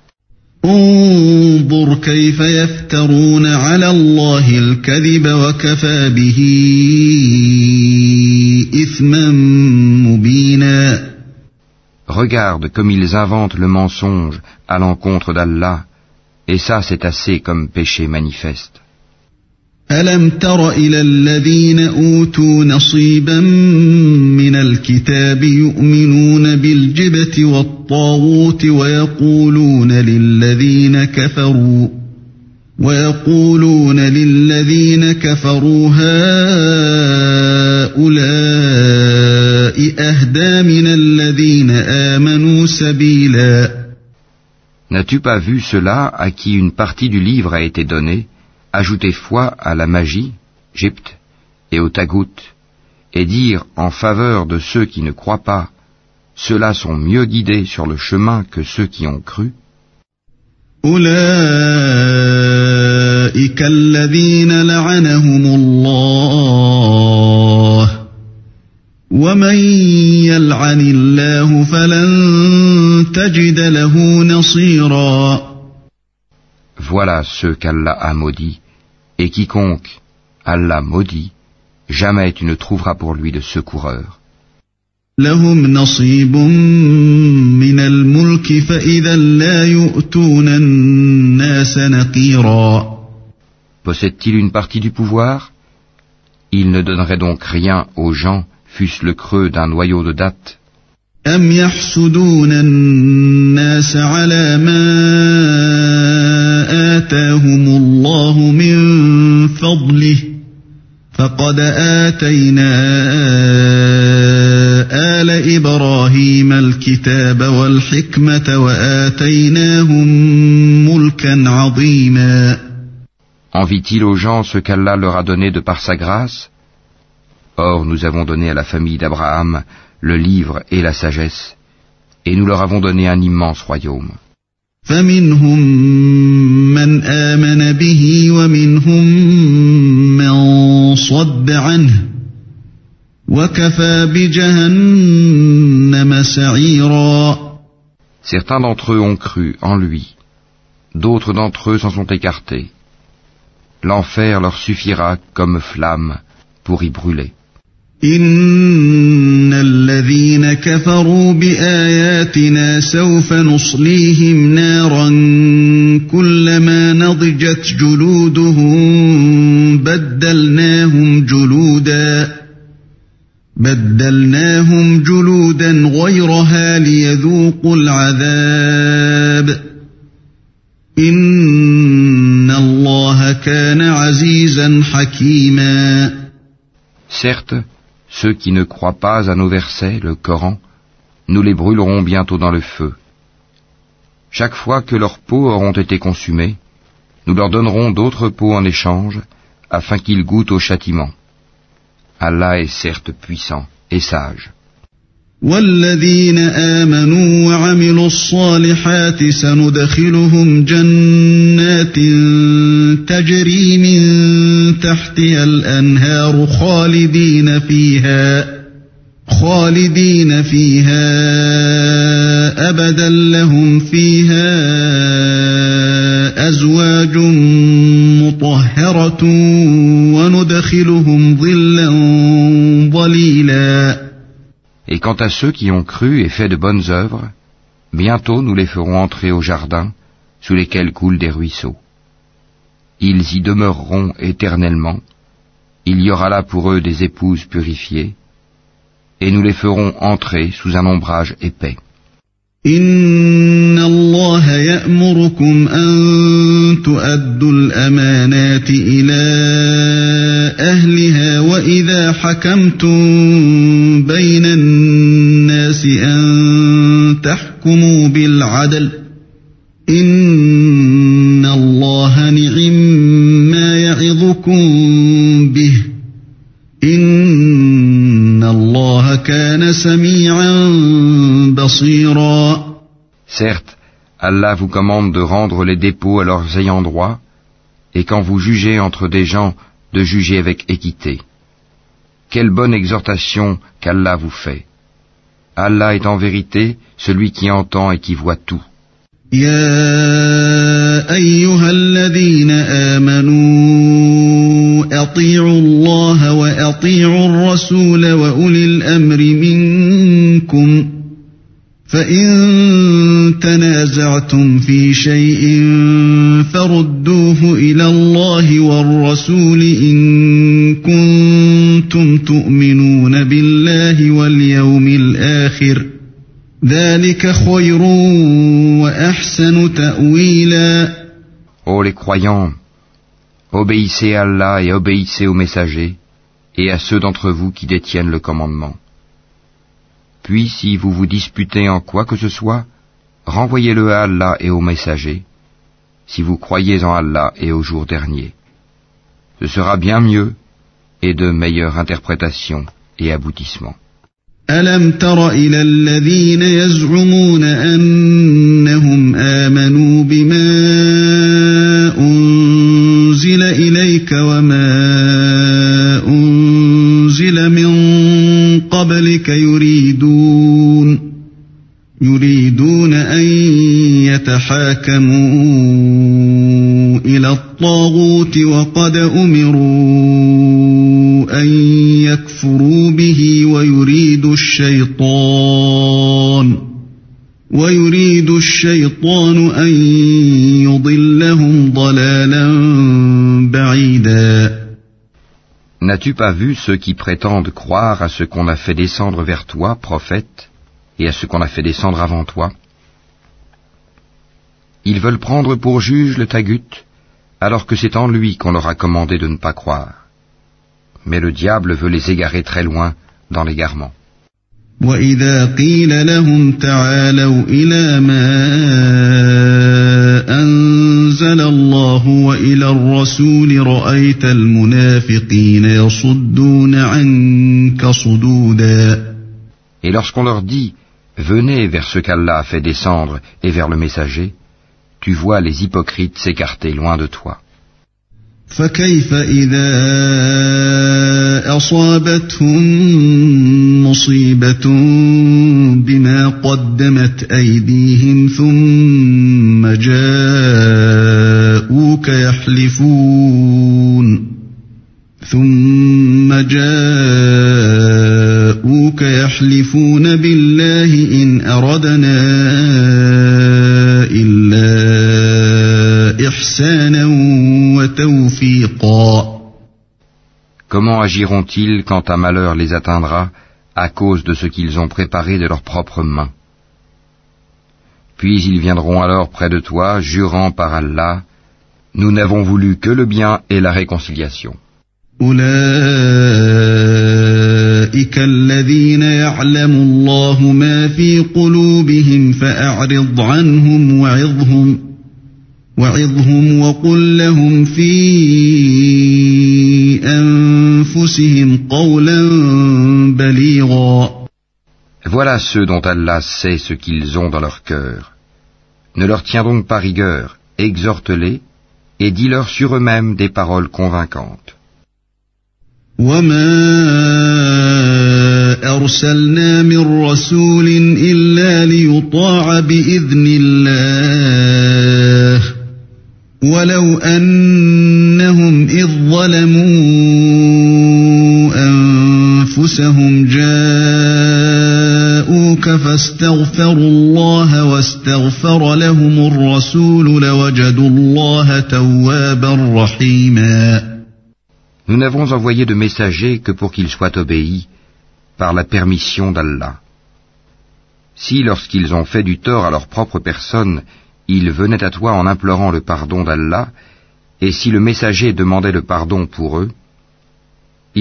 Regarde comme ils inventent le mensonge à l'encontre d'Allah, et ça c'est assez comme péché manifeste. ألم تر إلى الذين أوتوا نصيبا من الكتاب يؤمنون بالجبت والطاغوت ويقولون للذين كفروا ويقولون للذين كفروا هؤلاء أهدى من الذين آمنوا سبيلا. N'as-tu pas vu cela à qui une partie du livre a été donnée? ajouter foi à la magie, Gypte, et au tagout, et dire en faveur de ceux qui ne croient pas, ceux-là sont mieux guidés sur le chemin que ceux qui ont cru. أولئك الذين لعنهم الله ومن يلعن الله فلن تجد له نصيرا Voilà ceux qu'Allah a maudits, Et quiconque Allah maudit, jamais tu ne trouveras pour lui de secoureur. Possède-t-il une partie du pouvoir? Il ne donnerait donc rien aux gens, fût-ce le creux d'un noyau de date. أم يحسدون الناس على ما آتاهم الله من فضله فقد آتينا آل إبراهيم الكتاب والحكمة وآتيناهم ملكا عظيما. Envie-t-il aux gens ce qu'Allah leur a donné de par sa grâce? Or nous avons donné à la famille d'Abraham le livre et la sagesse, Et nous leur avons donné un immense royaume. فمنهم من آمن به ومنهم من صد عنه وكفى بجهنم سعيرا Certains d'entre eux ont cru en lui, d'autres d'entre eux s'en sont écartés. L'enfer leur suffira comme flamme pour y brûler. إن الذين كفروا بآياتنا سوف نصليهم نارا كلما نضجت جلودهم بدلناهم جلودا بدلناهم جلودا غيرها ليذوقوا العذاب إن الله كان عزيزا حكيما Certes, Ceux qui ne croient pas à nos versets, le Coran, nous les brûlerons bientôt dans le feu. Chaque fois que leurs peaux auront été consumées, nous leur donnerons d'autres peaux en échange, afin qu'ils goûtent au châtiment. Allah est certes puissant et sage. والذين آمنوا وعملوا الصالحات سندخلهم جنات تجري من تحتها الأنهار خالدين فيها خالدين فيها أبدا. لهم فيها أزواج مطهرة وندخلهم ظلا ظليلا. Et quant à ceux qui ont cru et fait de bonnes œuvres, bientôt nous les ferons entrer au jardin, sous lesquels coulent des ruisseaux. Ils y demeureront éternellement, il y aura là pour eux des épouses purifiées, et nous les ferons entrer sous un ombrage épais. أهلها وإذا حكمتم بين الناس أن تحكموا بالعدل إن الله نعم ما يعظكم به إن الله كان سميعا Certes, Allah vous commande de rendre les dépôts à leurs ayants droit, et quand vous jugez entre des gens de juger avec équité. Quelle bonne exhortation qu'Allah vous fait. Allah est en vérité celui qui entend et qui voit tout. فإن تنازعتم في شيء فردوه إلى الله والرسول إن كنتم تؤمنون بالله واليوم الآخر ذلك خير وأحسن تأويلا Ô les croyants, obéissez à Allah et obéissez aux messagers et à ceux d'entre vous qui détiennent le commandement. Puis si vous vous disputez en quoi que ce soit, renvoyez-le à Allah et aux messagers, si vous croyez en Allah et au jour dernier. Ce sera bien mieux et de meilleure interprétation et aboutissement. قبلك يتحاكموا إلى الطاغوت وقد أمروا أن يكفروا به ويريد الشيطان ويريد الشيطان أن يضلهم ضلالا بعيدا N'as-tu pas vu ceux qui prétendent croire à ce qu'on a fait descendre vers toi, prophète, et à ce qu'on a fait descendre avant toi Ils veulent prendre pour juge le Tagut, alors que c'est en lui qu'on leur a commandé de ne pas croire. Mais le diable veut les égarer très loin dans l'égarement. أنزل الله وإلى الرسول رأيت المنافقين يصدون عنك صدودا Et lorsqu'on leur dit Venez vers ce qu'Allah a fait descendre et vers le messager, tu vois les hypocrites s'écarter loin de toi. فكيف إذا أصابتهم مصيبة بما قدمت أيديهم ثم جاءوك يحلفون ثم جاءوك يحلفون بالله إن أردنا Comment agiront-ils quand un malheur les atteindra à cause de ce qu'ils ont préparé de leurs propres mains? Puis ils viendront alors près de toi, jurant par Allah, nous n'avons voulu que le bien et la réconciliation. Voilà ceux dont Allah sait ce qu'ils ont dans leur cœur. Ne leur tiens donc pas rigueur, exhorte-les et dis-leur sur eux-mêmes des paroles convaincantes. ولو أنهم إذ ظلموا أنفسهم جاءوك فاستغفروا الله واستغفر لهم الرسول لوجدوا الله توابا رحيما Nous n'avons envoyé de messagers que pour qu'ils soient obéis par la permission d'Allah. Si lorsqu'ils ont fait du tort à leur propre personne, ils venaient à toi en implorant le pardon d'Allah, et si le messager demandait le pardon pour eux,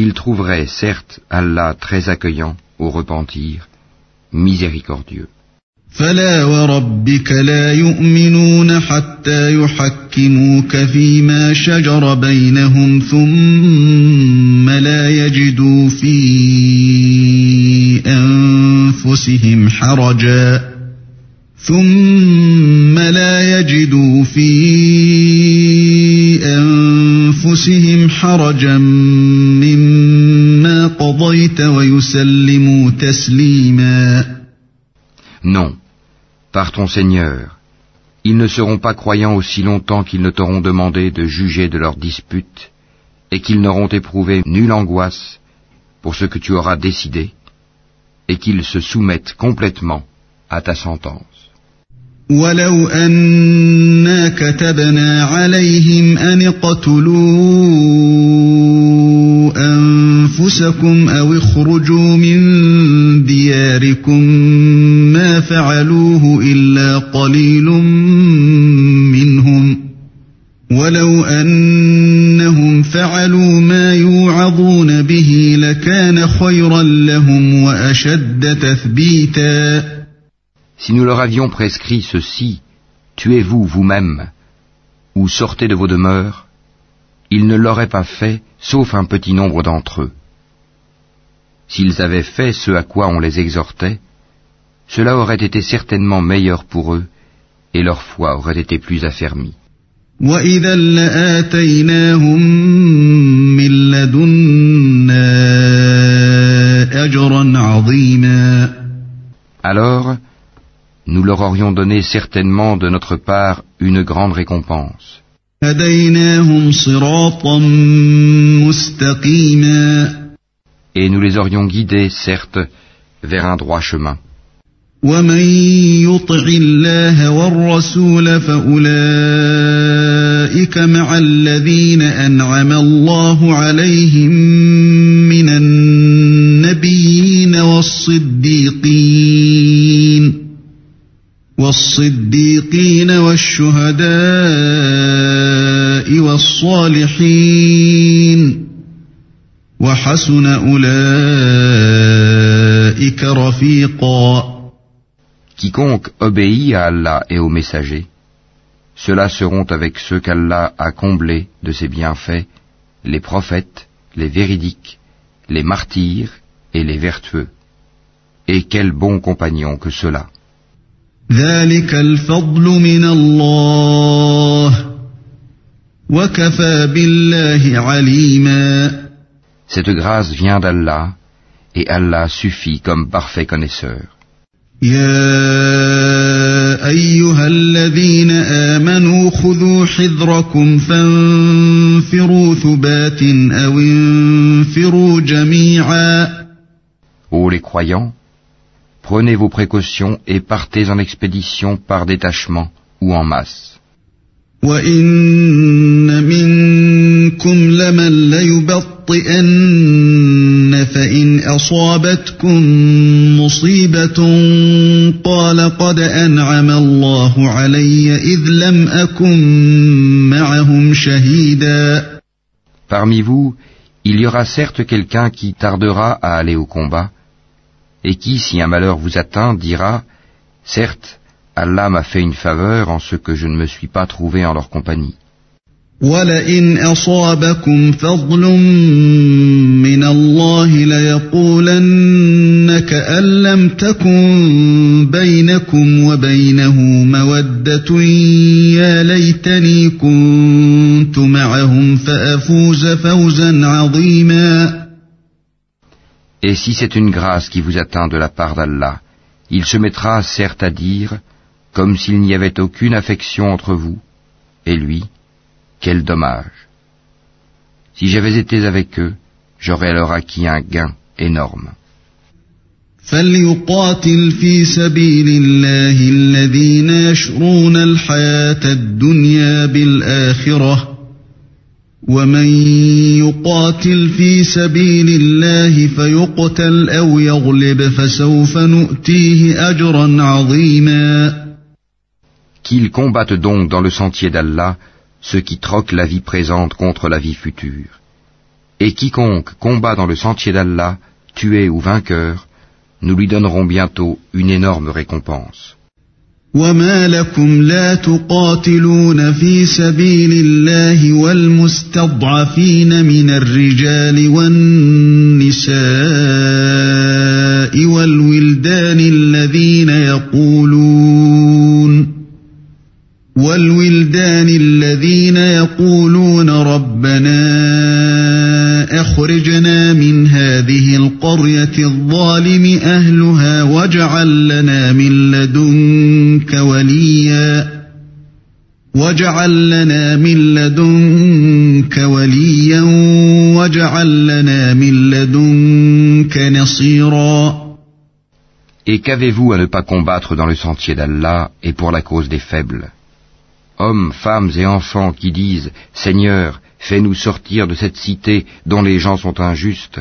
Ils trouveraient certes Allah très accueillant au repentir, miséricordieux. فلا وربك لا يؤمنون حتى يحكموك فيما شجر بينهم ثم لا يجدوا في أنفسهم حرجا ثم لا يجدوا في مما قضيت ويسلموا تسليما Non, par ton Seigneur, ils ne seront pas croyants aussi longtemps qu'ils ne t'auront demandé de juger de leurs disputes et qu'ils n'auront éprouvé nulle angoisse pour ce que tu auras décidé et qu'ils se soumettent complètement à ta sentence. ولو أنا كتبنا عليهم أن اقتلوا أنفسكم أو اخرجوا من دياركم ما فعلوه إلا قليل منهم ولو أنهم فعلوا ما يوعظون به لكان خيرا لهم وأشد تثبيتاً Si nous leur avions prescrit ceci, tuez-vous vous-même, ou sortez de vos demeures, ils ne l'auraient pas fait, sauf un petit nombre d'entre eux. S'ils avaient fait ce à quoi on les exhortait, cela aurait été certainement meilleur pour eux, et leur foi aurait été plus affermie. Alors, nous leur aurions donné certainement de notre part une grande récompense. Et nous les aurions guidés, certes, vers un droit chemin. والصديقين والشهداء والصالحين وحسن أولئك رفيقا Quiconque obéit à Allah et aux messagers, ceux-là seront avec ceux qu'Allah a comblés de ses bienfaits, les prophètes, les véridiques, les martyrs et les vertueux. Et quel bon compagnon que cela. ذلك الفضل من الله. وكفى بالله عليما. Cette grâce vient d'Allah, et Allah suffit comme parfait connaisseur. يا أيها الذين آمنوا خذوا حذركم فانفروا ثبات أو انفروا جميعا. Ô les croyants, prenez vos précautions et partez en expédition par détachement ou en masse. وإن منكم لمن ليبطئن فإن أصابتكم مصيبة قال قد أنعم الله علي إذ لم أكن معهم شهيدا Parmi vous, il y aura certes quelqu'un qui tardera à aller au combat, et qui, si un malheur vous atteint, dira, certes, Allah m'a fait une faveur en ce que je ne me suis pas trouvé en leur compagnie. ولئن أصابكم فضل من الله ليقولن كأن لم تكن بينكم وبينه مودة يا ليتني كنت معهم فأفوز فوزا عظيما Et si c'est une grâce qui vous atteint de la part d'Allah, il se mettra certes à dire comme s'il n'y avait aucune affection entre vous et lui, quel dommage. Si j'avais été avec eux, j'aurais alors acquis un gain énorme. فليقاتل في سبيل الله الذين يشرون الحياة الدنيا بالآخرة ومن يقاتل في سبيل الله فيقتل أو يغلب فسوف نؤتيه أجرا عظيما Qu'ils combattent donc dans le sentier d'Allah ceux qui troquent la vie présente contre la vie future. Et quiconque combat dans le sentier d'Allah, tué ou vainqueur, nous lui donnerons bientôt une énorme récompense. وما لكم لا تقاتلون في سبيل الله والمستضعفين من الرجال والنساء والولدان الذين يقولون والولدان الذين يقولون ربنا اخرجنا من هذه القرية الظالم أهلها واجعل لنا من لدنك وليا واجعل لنا من لدنك وليا واجعل لنا من لدنك نصيرا Et qu'avez-vous à ne pas combattre dans le sentier d'Allah et pour la cause des faibles Hommes, femmes et enfants qui disent Seigneur, fais-nous sortir de cette cité dont les gens sont injustes,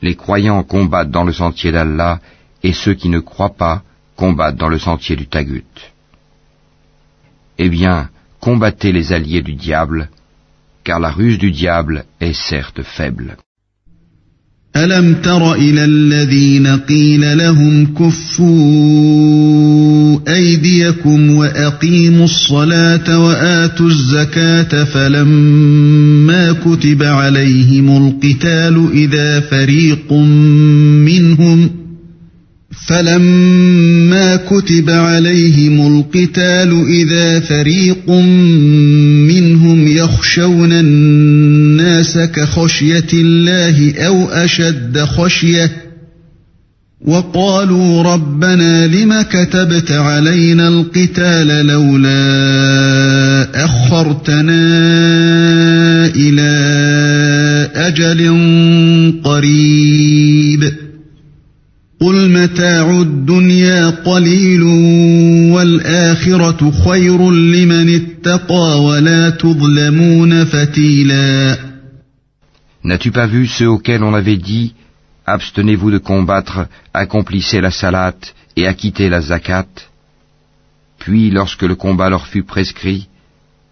Les croyants combattent dans le sentier d'Allah, et ceux qui ne croient pas combattent dans le sentier du Tagut. Eh bien, combattez les alliés du diable, car la ruse du diable est certes faible. ألم تر إلى الذين قيل لهم كفوا أيديكم وأقيموا الصلاة وآتوا الزكاة فلما كتب عليهم القتال إذا فريق منهم فلما كتب عليهم القتال إذا فريق منهم يخشون الناس كخشية الله أو أشد خشية وقالوا ربنا لم كتبت علينا القتال لولا أخرتنا إلى أجل قريب. قل متاع الدنيا قليل والآخرة خير لمن اتقى ولا تظلمون فتيلا. N'as-tu pas vu ceux auxquels on avait dit Abstenez-vous de combattre, accomplissez la salate et acquittez la zakat. Puis, lorsque le combat leur fut prescrit,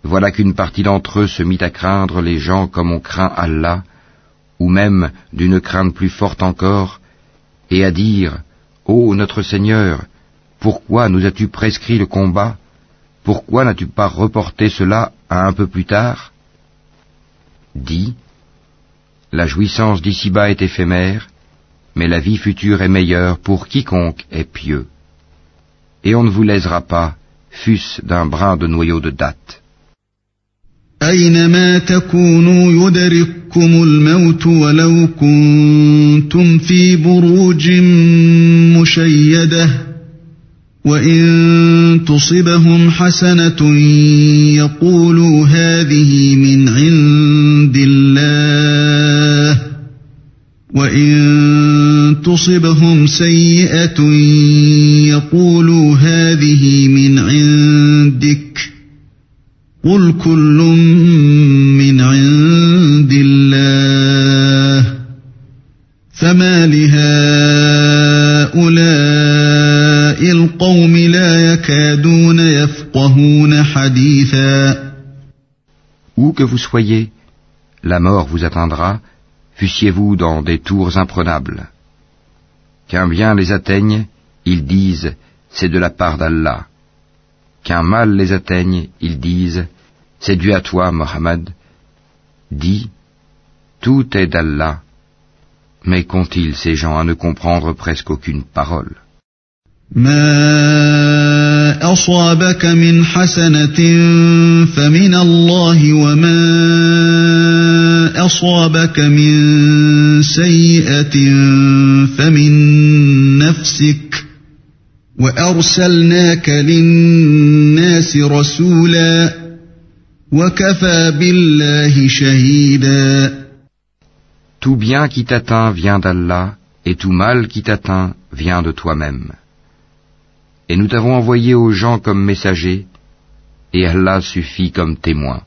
voilà qu'une partie d'entre eux se mit à craindre les gens comme on craint Allah, ou même d'une crainte plus forte encore, et à dire, Ô notre Seigneur, pourquoi nous as-tu prescrit le combat? Pourquoi n'as-tu pas reporté cela à un peu plus tard? Dis, la jouissance d'ici-bas est éphémère, mais la vie future est meilleure pour quiconque est pieux. Et on ne vous lésera pas, fût-ce d'un brin de noyau de date. أينما تكونوا يدرككم الموت ولو كنتم في بروج مشيدة وإن تصبهم حسنة يقولوا هذه من عند الله وإن تصبهم سيئة يقولوا هذه من عندك قل كل من عند الله فما لهؤلاء القوم لا يكادون يفقهون حديثا Où que vous soyez, la mort vous atteindra, fussiez-vous dans des tours imprenables. Qu'un bien les atteigne, ils disent, c'est de la part d'Allah. Qu'un mal les atteigne, ils disent, c'est dû à toi, Mohammed. Dis, tout est d'Allah. Mais qu'ont-ils ces gens à ne comprendre presque aucune parole Tout bien qui t'atteint vient d'Allah, et tout mal qui t'atteint vient de toi-même. Et nous t'avons envoyé aux gens comme messagers, et Allah suffit comme témoin.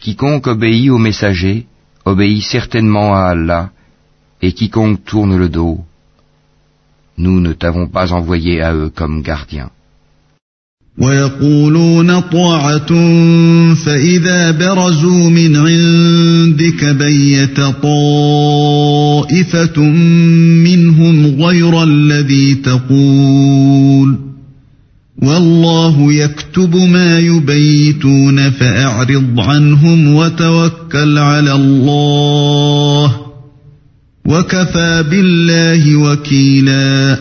Quiconque obéit au messager obéit certainement à Allah, et quiconque tourne le dos, nous ne t'avons pas envoyé à eux comme gardiens. ويقولون طاعة فإذا برزوا من عندك بيت طائفة منهم غير الذي تقول والله يكتب ما يبيتون فأعرض عنهم وتوكل على الله وكفى بالله وكيلا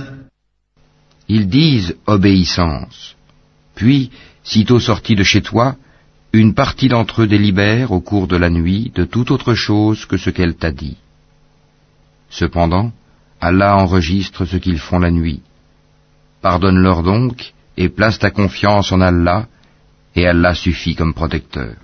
Ils disent obéissance. Puis, sitôt sortis de chez toi, une partie d'entre eux délibère au cours de la nuit de toute autre chose que ce qu'elle t'a dit. Cependant, Allah enregistre ce qu'ils font la nuit. Pardonne-leur donc et place ta confiance en Allah, et Allah suffit comme protecteur.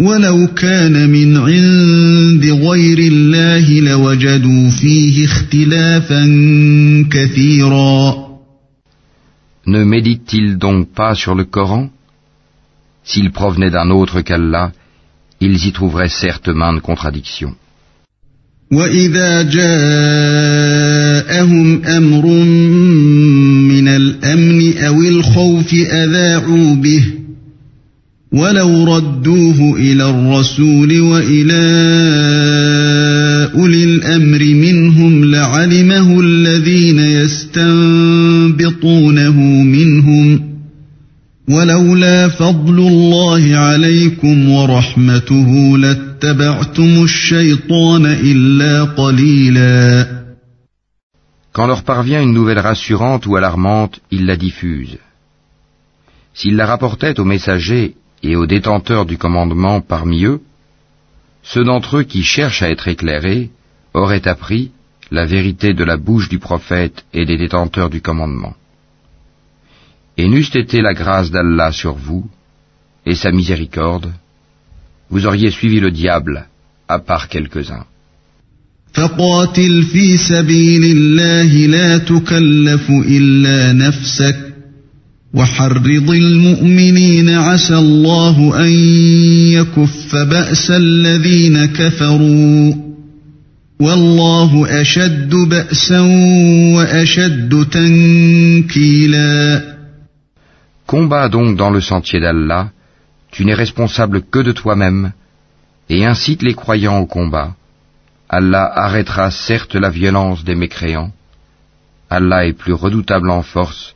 ولو كان من عند غير الله لوجدوا فيه اختلافا كثيرا Ne médite-t-il donc pas sur le Coran S'il provenait d'un autre qu'Allah, ils y trouveraient certes maintes contradictions. وإذا جاءهم أمر من الأمن أو الخوف أذاعوا به ولو ردوه إلى الرسول وإلى أولي الأمر منهم لعلمه الذين يستنبطونه منهم ولولا فضل الله عليكم ورحمته لاتبعتم الشيطان إلا قليلا Quand leur parvient une nouvelle rassurante ou alarmante, ils la diffusent. S'ils la rapportaient aux messagers et aux détenteurs du commandement parmi eux, ceux d'entre eux qui cherchent à être éclairés auraient appris la vérité de la bouche du prophète et des détenteurs du commandement. Et n'eût été la grâce d'Allah sur vous, et sa miséricorde, vous auriez suivi le diable, à part quelques-uns. فقاتل في سبيل الله لا تكلف إلا نفسك وحرض المؤمنين عسى الله أن يكف بأس الذين كفروا والله أشد بأسا وأشد تنكيلا Combat donc dans le sentier d'Allah, tu n'es responsable que de toi-même, et incite les croyants au combat. Allah arrêtera certes la violence des mécréants. Allah est plus redoutable en force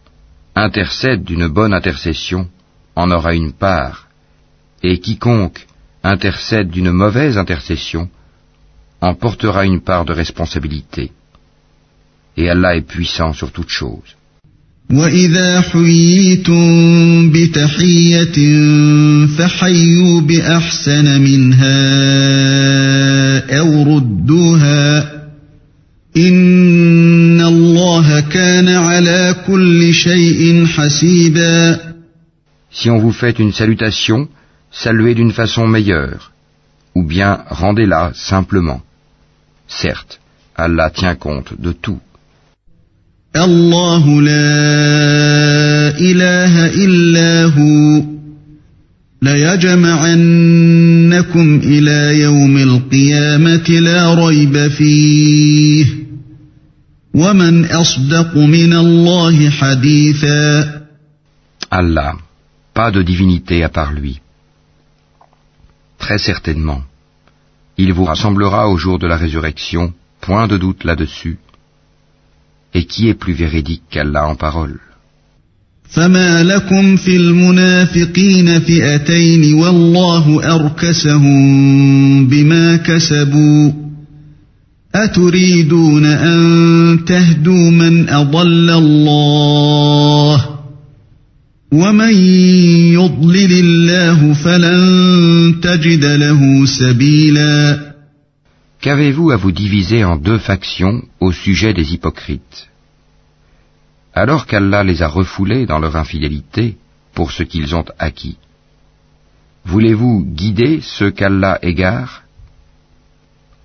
intercède d'une bonne intercession en aura une part, et quiconque intercède d'une mauvaise intercession en portera une part de responsabilité. Et Allah est puissant sur toutes choses. واذا حييتم بتحيه فحيوا باحسن منها او ردوها Si on vous fait une salutation, saluez d'une façon meilleure, ou bien rendez-la simplement. Certes, Allah tient compte de tout. الله لا إله إلا هو ليجمعنكم إلى يوم القيامة لا ريب فيه Allah, pas de divinité à part lui. Très certainement, il vous rassemblera au jour de la résurrection, point de doute là-dessus. Et qui est plus véridique qu'Allah en parole فما لكم في المنافقين فئتين والله أركسهم بما كسبوا أتريدون أن تهدوا من أضل الله ومن يضلل الله فلن تجد له سبيلاً Qu'avez-vous à vous diviser en deux factions au sujet des hypocrites Alors qu'Allah les a refoulés dans leur infidélité pour ce qu'ils ont acquis. Voulez-vous guider ceux qu'Allah égare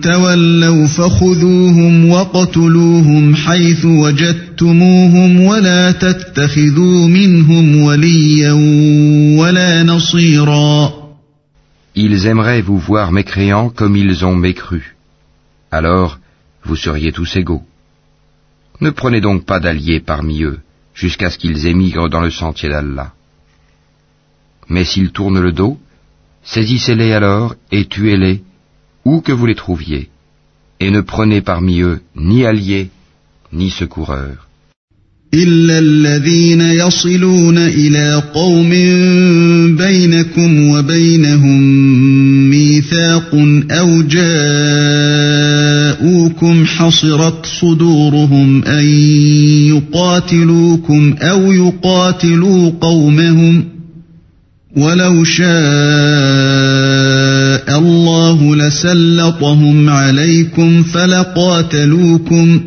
تولوا فخذوهم وقتلوهم حيث وجدتموهم ولا تتخذوا منهم وليا ولا نصيرا Ils aimeraient vous voir mécréants comme ils ont mécru. Alors, vous seriez tous égaux. Ne prenez donc pas d'alliés parmi eux, jusqu'à ce qu'ils émigrent dans le sentier d'Allah. Mais s'ils tournent le dos, saisissez-les alors et tuez-les, où que vous les trouviez, et ne prenez parmi eux ni alliés ni secoureurs. إلا الذين يصلون إلى قوم بينكم وبينهم ميثاق أو جاءوكم حصرت صدورهم أن يقاتلوكم أو يقاتلوا قومهم ولو شاء الله لسلطهم عليكم فلقاتلوكم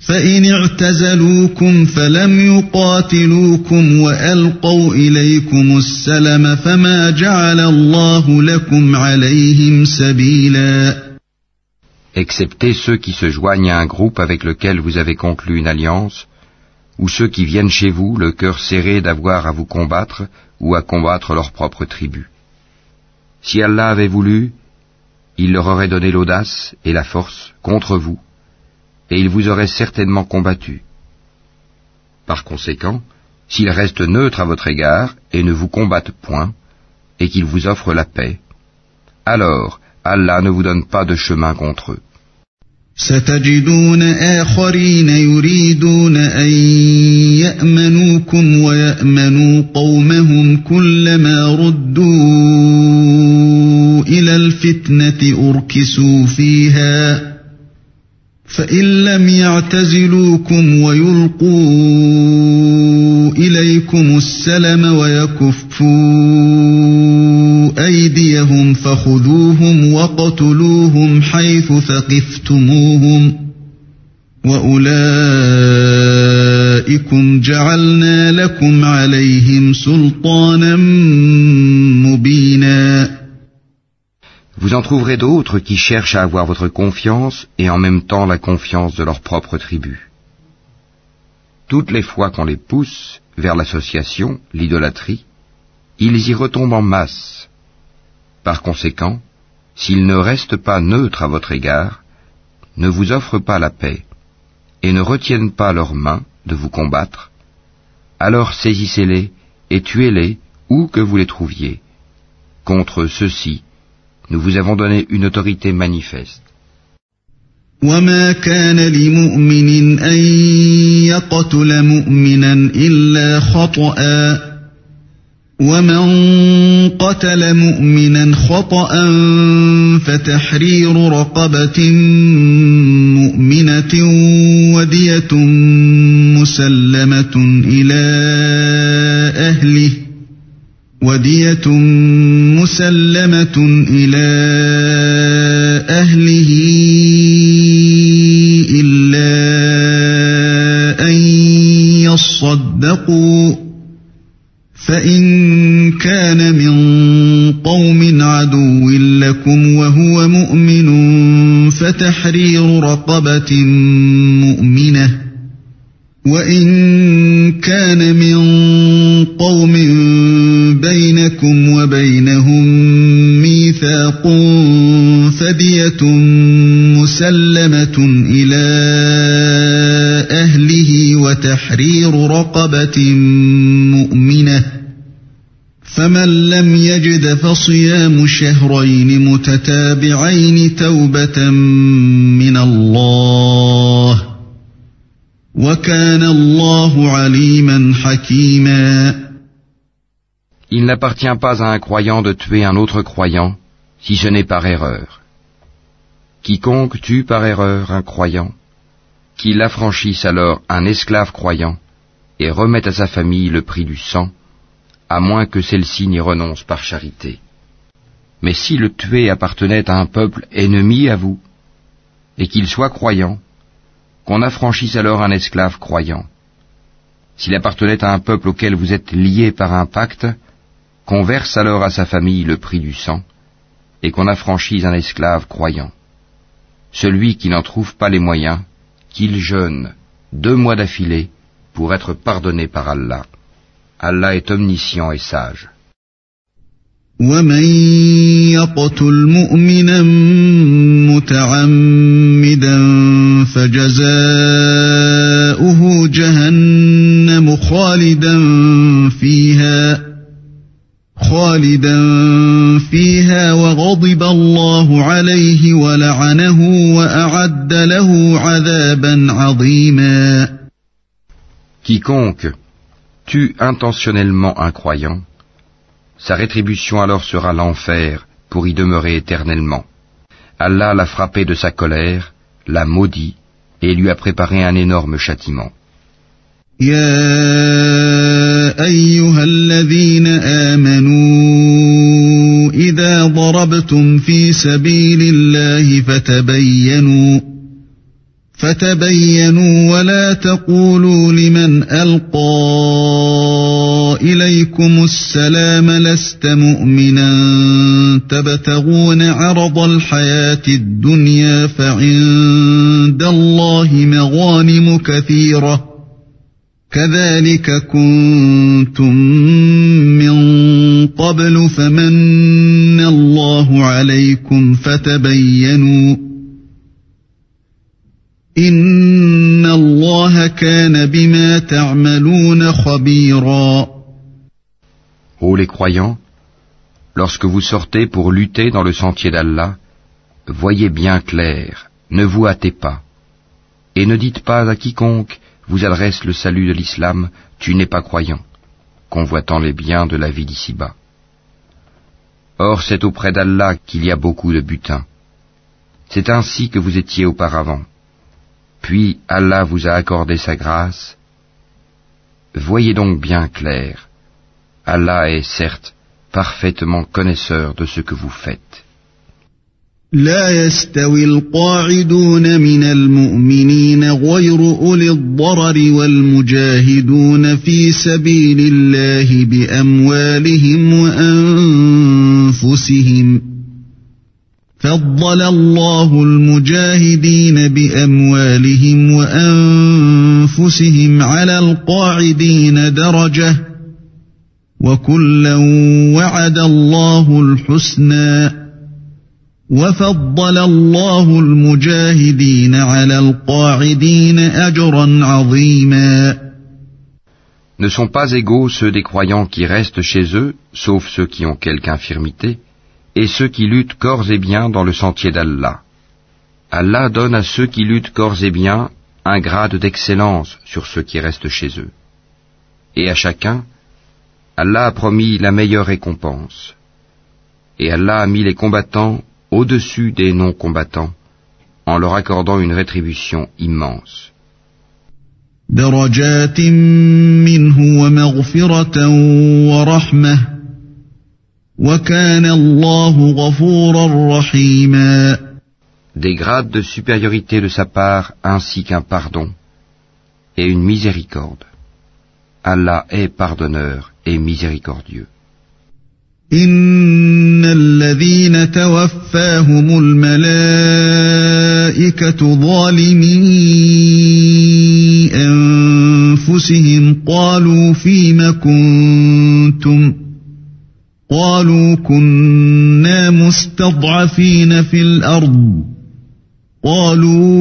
فإن اعتزلوكم فلم يقاتلوكم وألقوا إليكم السلم فما جعل الله لكم عليهم سبيلاً excepté ceux qui se joignent à un groupe avec lequel vous avez conclu une alliance, ou ceux qui viennent chez vous le cœur serré d'avoir à vous combattre ou à combattre leur propre tribu. Si Allah avait voulu, il leur aurait donné l'audace et la force contre vous, et ils vous auraient certainement combattu. Par conséquent, s'ils restent neutres à votre égard et ne vous combattent point, et qu'ils vous offrent la paix, alors Allah ne vous donne pas de chemin contre eux. ستجدون آخرين يريدون أن يأمنوكم ويأمنوا قومهم كلما ردوا إلى الفتنة أركسوا فيها فإن لم يعتزلوكم ويلقوا إليكم السلم ويكفوا أيديهم فخذوهم وقتلوهم حيث ثقفتموهم وأولئكم جعلنا لكم عليهم سلطانا Vous en trouverez d'autres qui cherchent à avoir votre confiance et en même temps la confiance de leur propre tribu. Toutes les fois qu'on les pousse vers l'association, l'idolâtrie, ils y retombent en masse. Par conséquent, s'ils ne restent pas neutres à votre égard, ne vous offrent pas la paix, et ne retiennent pas leurs mains de vous combattre, alors saisissez-les et tuez-les où que vous les trouviez. Contre ceux-ci, nous vous avons donné une autorité manifeste. وما كان لمؤمن أن يقتل مؤمنا إلا خطأ ومن قتل مؤمنا خطأ فتحرير رقبة مؤمنة ودية مسلمة إلى أهله ودية مسلمة إلى أهله إلا أن يصدقوا فإن كان من قوم عدو لكم وهو مؤمن فتحرير رقبة مؤمنة وإن كان من بينكم وبينهم ميثاق فدية مسلمة إلى أهله وتحرير رقبة مؤمنة فمن لم يجد فصيام شهرين متتابعين توبة من الله وكان الله عليما حكيما Il n'appartient pas à un croyant de tuer un autre croyant, si ce n'est par erreur. Quiconque tue par erreur un croyant, qu'il affranchisse alors un esclave croyant, et remette à sa famille le prix du sang, à moins que celle-ci n'y renonce par charité. Mais si le tué appartenait à un peuple ennemi à vous, et qu'il soit croyant, qu'on affranchisse alors un esclave croyant. S'il appartenait à un peuple auquel vous êtes lié par un pacte, qu'on verse alors à sa famille le prix du sang, et qu'on affranchisse un esclave croyant. Celui qui n'en trouve pas les moyens, qu'il jeûne deux mois d'affilée pour être pardonné par Allah. Allah est omniscient et sage. ومن يقتل مؤمنا متعمدا فجزاؤه جهنم خالدا فيها خالدا فيها وغضب الله عليه ولعنه وأعد له عذابا عظيما Quiconque tue intentionnellement un croyant, sa rétribution alors sera l'enfer pour y demeurer éternellement. Allah l'a frappé de sa colère, l'a maudit et lui a préparé un énorme châtiment. يا أيها الذين آمنوا إذا ضربتم في سبيل الله فتبينوا فتبينوا ولا تقولوا لمن ألقى إليكم السلام لست مؤمنا تبتغون عرض الحياة الدنيا فعند الله مغانم كثيرة كذلك كنتم من قبل فمن الله عليكم فتبينوا إن الله كان بما تعملون خبيرا Ô les croyants, lorsque vous sortez pour lutter dans le sentier d'Allah, voyez bien clair, ne vous hâtez pas, et ne dites pas à quiconque vous adresse le salut de l'islam, tu n'es pas croyant, convoitant les biens de la vie d'ici-bas. Or c'est auprès d'Allah qu'il y a beaucoup de butin. C'est ainsi que vous étiez auparavant. Puis Allah vous a accordé sa grâce. Voyez donc bien clair. Allah est certes parfaitement connaisseur de ce que vous faites. لا يستوي القاعدون من المؤمنين غير أولي الضرر والمجاهدون في سبيل الله بأموالهم وأنفسهم. فضل الله المجاهدين بأموالهم وأنفسهم على القاعدين درجة. وكلا وعد الله الحسنى. Ne sont pas égaux ceux des croyants qui restent chez eux, sauf ceux qui ont quelque infirmité, et ceux qui luttent corps et biens dans le sentier d'Allah. Allah donne à ceux qui luttent corps et biens un grade d'excellence sur ceux qui restent chez eux. Et à chacun, Allah a promis la meilleure récompense. Et Allah a mis les combattants au-dessus des non-combattants en leur accordant une rétribution immense. Des grades de supériorité de sa part ainsi qu'un pardon et une miséricorde. Allah est pardonneur et miséricordieux. إن الذين توفاهم الملائكة ظالمي أنفسهم قالوا فيم كنتم قالوا كنا مستضعفين في الأرض قالوا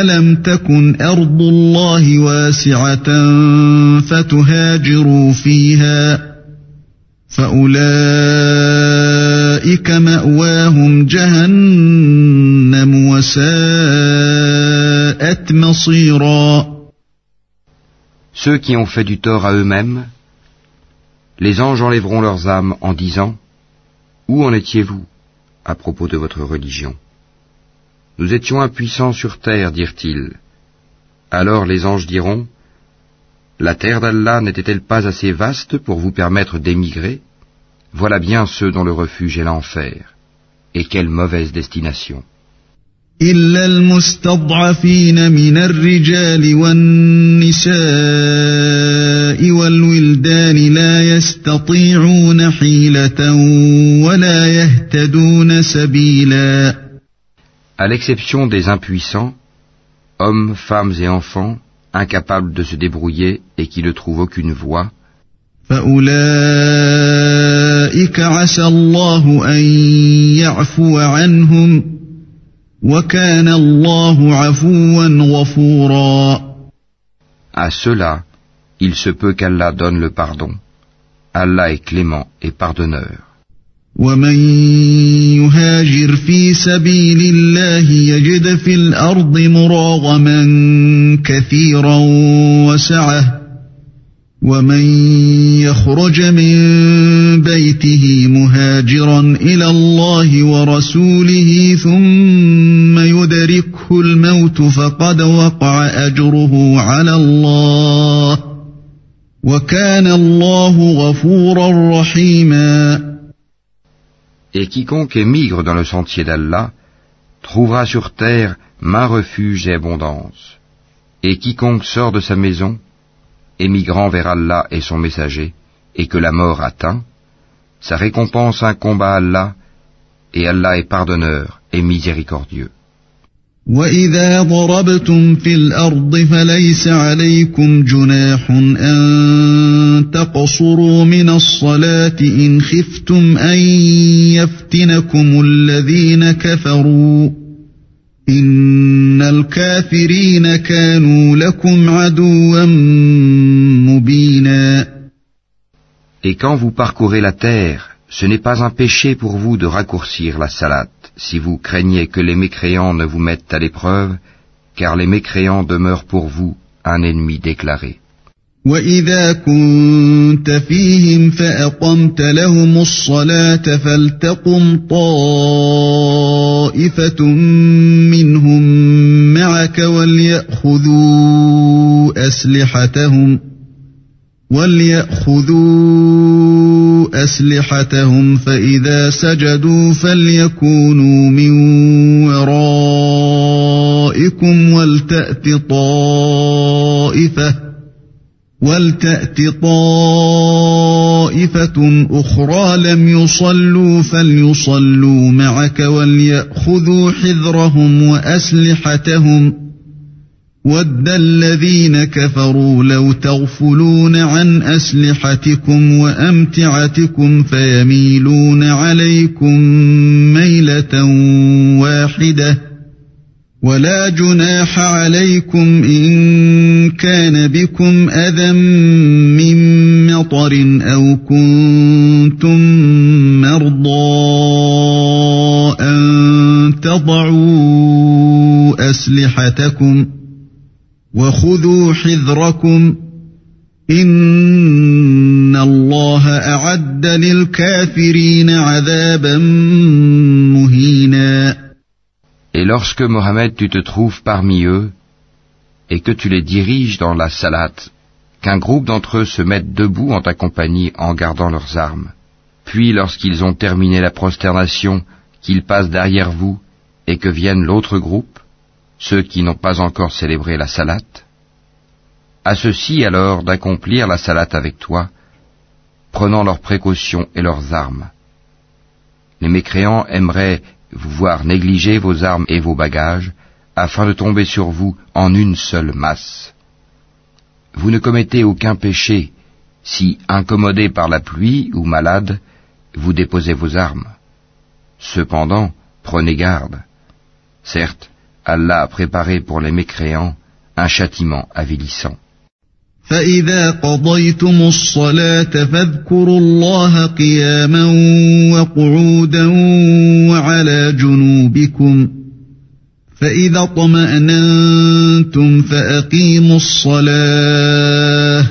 ألم تكن أرض الله واسعة فتهاجروا فيها ۖ Ceux qui ont fait du tort à eux-mêmes, les anges enlèveront leurs âmes en disant Où en étiez-vous à propos de votre religion? Nous étions impuissants sur terre, dirent-ils. Alors les anges diront La terre d'Allah n'était-elle pas assez vaste pour vous permettre d'émigrer? voilà bien ceux dont le refuge est l'enfer. Et quelle mauvaise destination. إلا المستضعفين من الرجال والنساء والولدان لا يستطيعون حيلة ولا يهتدون سبيلا À l'exception des impuissants, hommes, femmes et enfants, incapables de se débrouiller et qui ne trouvent aucune voie, فأولئك عسى الله أن يعفو عنهم وكان الله عفوا غفورا À cela, il se peut qu'Allah donne le pardon. Allah est clément et pardonneur. ومن يهاجر في سبيل الله يجد في الأرض مراغما كثيرا وسعه ومن يخرج من بيته مهاجرا إلى الله ورسوله ثم يدركه الموت فقد وقع اجره على الله وكان الله غفورا رحيما Et quiconque émigre dans le sentier d'Allah trouvera sur terre main refuge et abondance. Et quiconque sort de sa maison émigrant vers Allah et son messager, et que la mort atteint, sa récompense incombe à Allah, et Allah est pardonneur et miséricordieux. وإذا ضربتم في الأرض فليس عليكم جناح أن تقصروا من الصلاة إن خفتم أن يفتنكم الذين كفروا Et quand vous parcourez la terre, ce n'est pas un péché pour vous de raccourcir la salate, si vous craignez que les mécréants ne vous mettent à l'épreuve, car les mécréants demeurent pour vous un ennemi déclaré. واذا كنت فيهم فاقمت لهم الصلاه فلتقم طائفه منهم معك ولياخذوا اسلحتهم ولياخذوا اسلحتهم فاذا سجدوا فليكونوا من ورائكم ولتات طائفه ولتأت طائفة أخرى لم يصلوا فليصلوا معك وليأخذوا حذرهم وأسلحتهم ۖ. ود الذين كفروا لو تغفلون عن أسلحتكم وأمتعتكم فيميلون عليكم ميلة واحدة. ولا جناح عليكم إن كان بكم أذى من مطر أو كنتم مرضى أن تضعوا أسلحتكم ۖ وخذوا حذركم إن الله أعد للكافرين عذابا lorsque Mohammed tu te trouves parmi eux et que tu les diriges dans la salate, qu'un groupe d'entre eux se mette debout en ta compagnie en gardant leurs armes, puis lorsqu'ils ont terminé la prosternation, qu'ils passent derrière vous et que vienne l'autre groupe, ceux qui n'ont pas encore célébré la salate, à ceux-ci alors d'accomplir la salate avec toi, prenant leurs précautions et leurs armes. Les mécréants aimeraient vous voir négliger vos armes et vos bagages, afin de tomber sur vous en une seule masse. Vous ne commettez aucun péché si, incommodé par la pluie ou malade, vous déposez vos armes. Cependant, prenez garde. Certes, Allah a préparé pour les mécréants un châtiment avilissant. فإذا قضيتم الصلاة فاذكروا الله قياما وقعودا وعلى جنوبكم فإذا طمأننتم فأقيموا الصلاة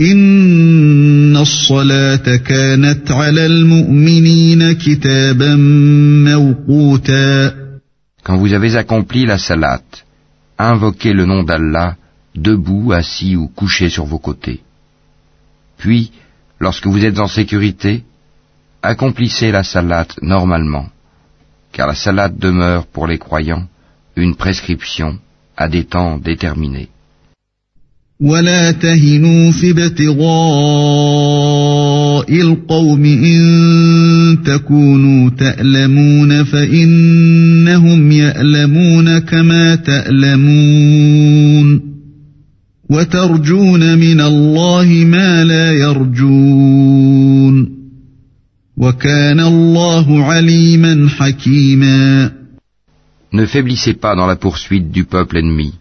إن الصلاة كانت على المؤمنين كتابا موقوتا Quand vous avez accompli la salat, invoquez le nom d'Allah, debout, assis ou couché sur vos côtés. Puis, lorsque vous êtes en sécurité, accomplissez la salat normalement, car la salat demeure pour les croyants une prescription à des temps déterminés. ولا تهنوا في ابتغاء القوم إن تكونوا تألمون فإنهم يألمون كما تألمون وترجون من الله ما لا يرجون وكان الله عليما حكيما Ne faiblissez pas dans la poursuite du peuple ennemi.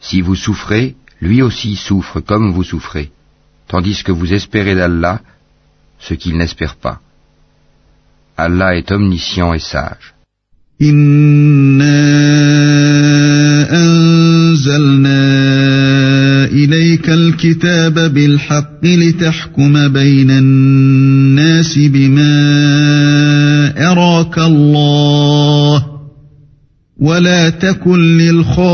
Si vous souffrez, lui aussi souffre comme vous souffrez, tandis que vous espérez d'Allah ce qu'il n'espère pas. Allah est omniscient et sage. إليك الكتاب بالحق لتحكم بين الناس بما أراك الله ولا تكن للخائنين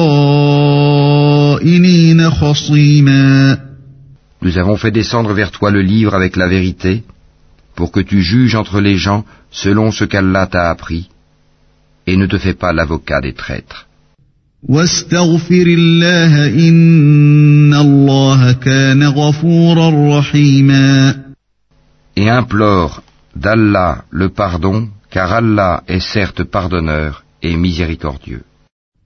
خصيما Nous avons fait descendre vers toi le livre avec la vérité, pour que tu juges entre les gens selon ce qu'Allah t'a appris, et ne te fais pas l'avocat des traîtres. واستغفر الله إن الله كان غفورا رحيما. Et implore d'Allah le pardon, car Allah est certes pardonneur et miséricordieux.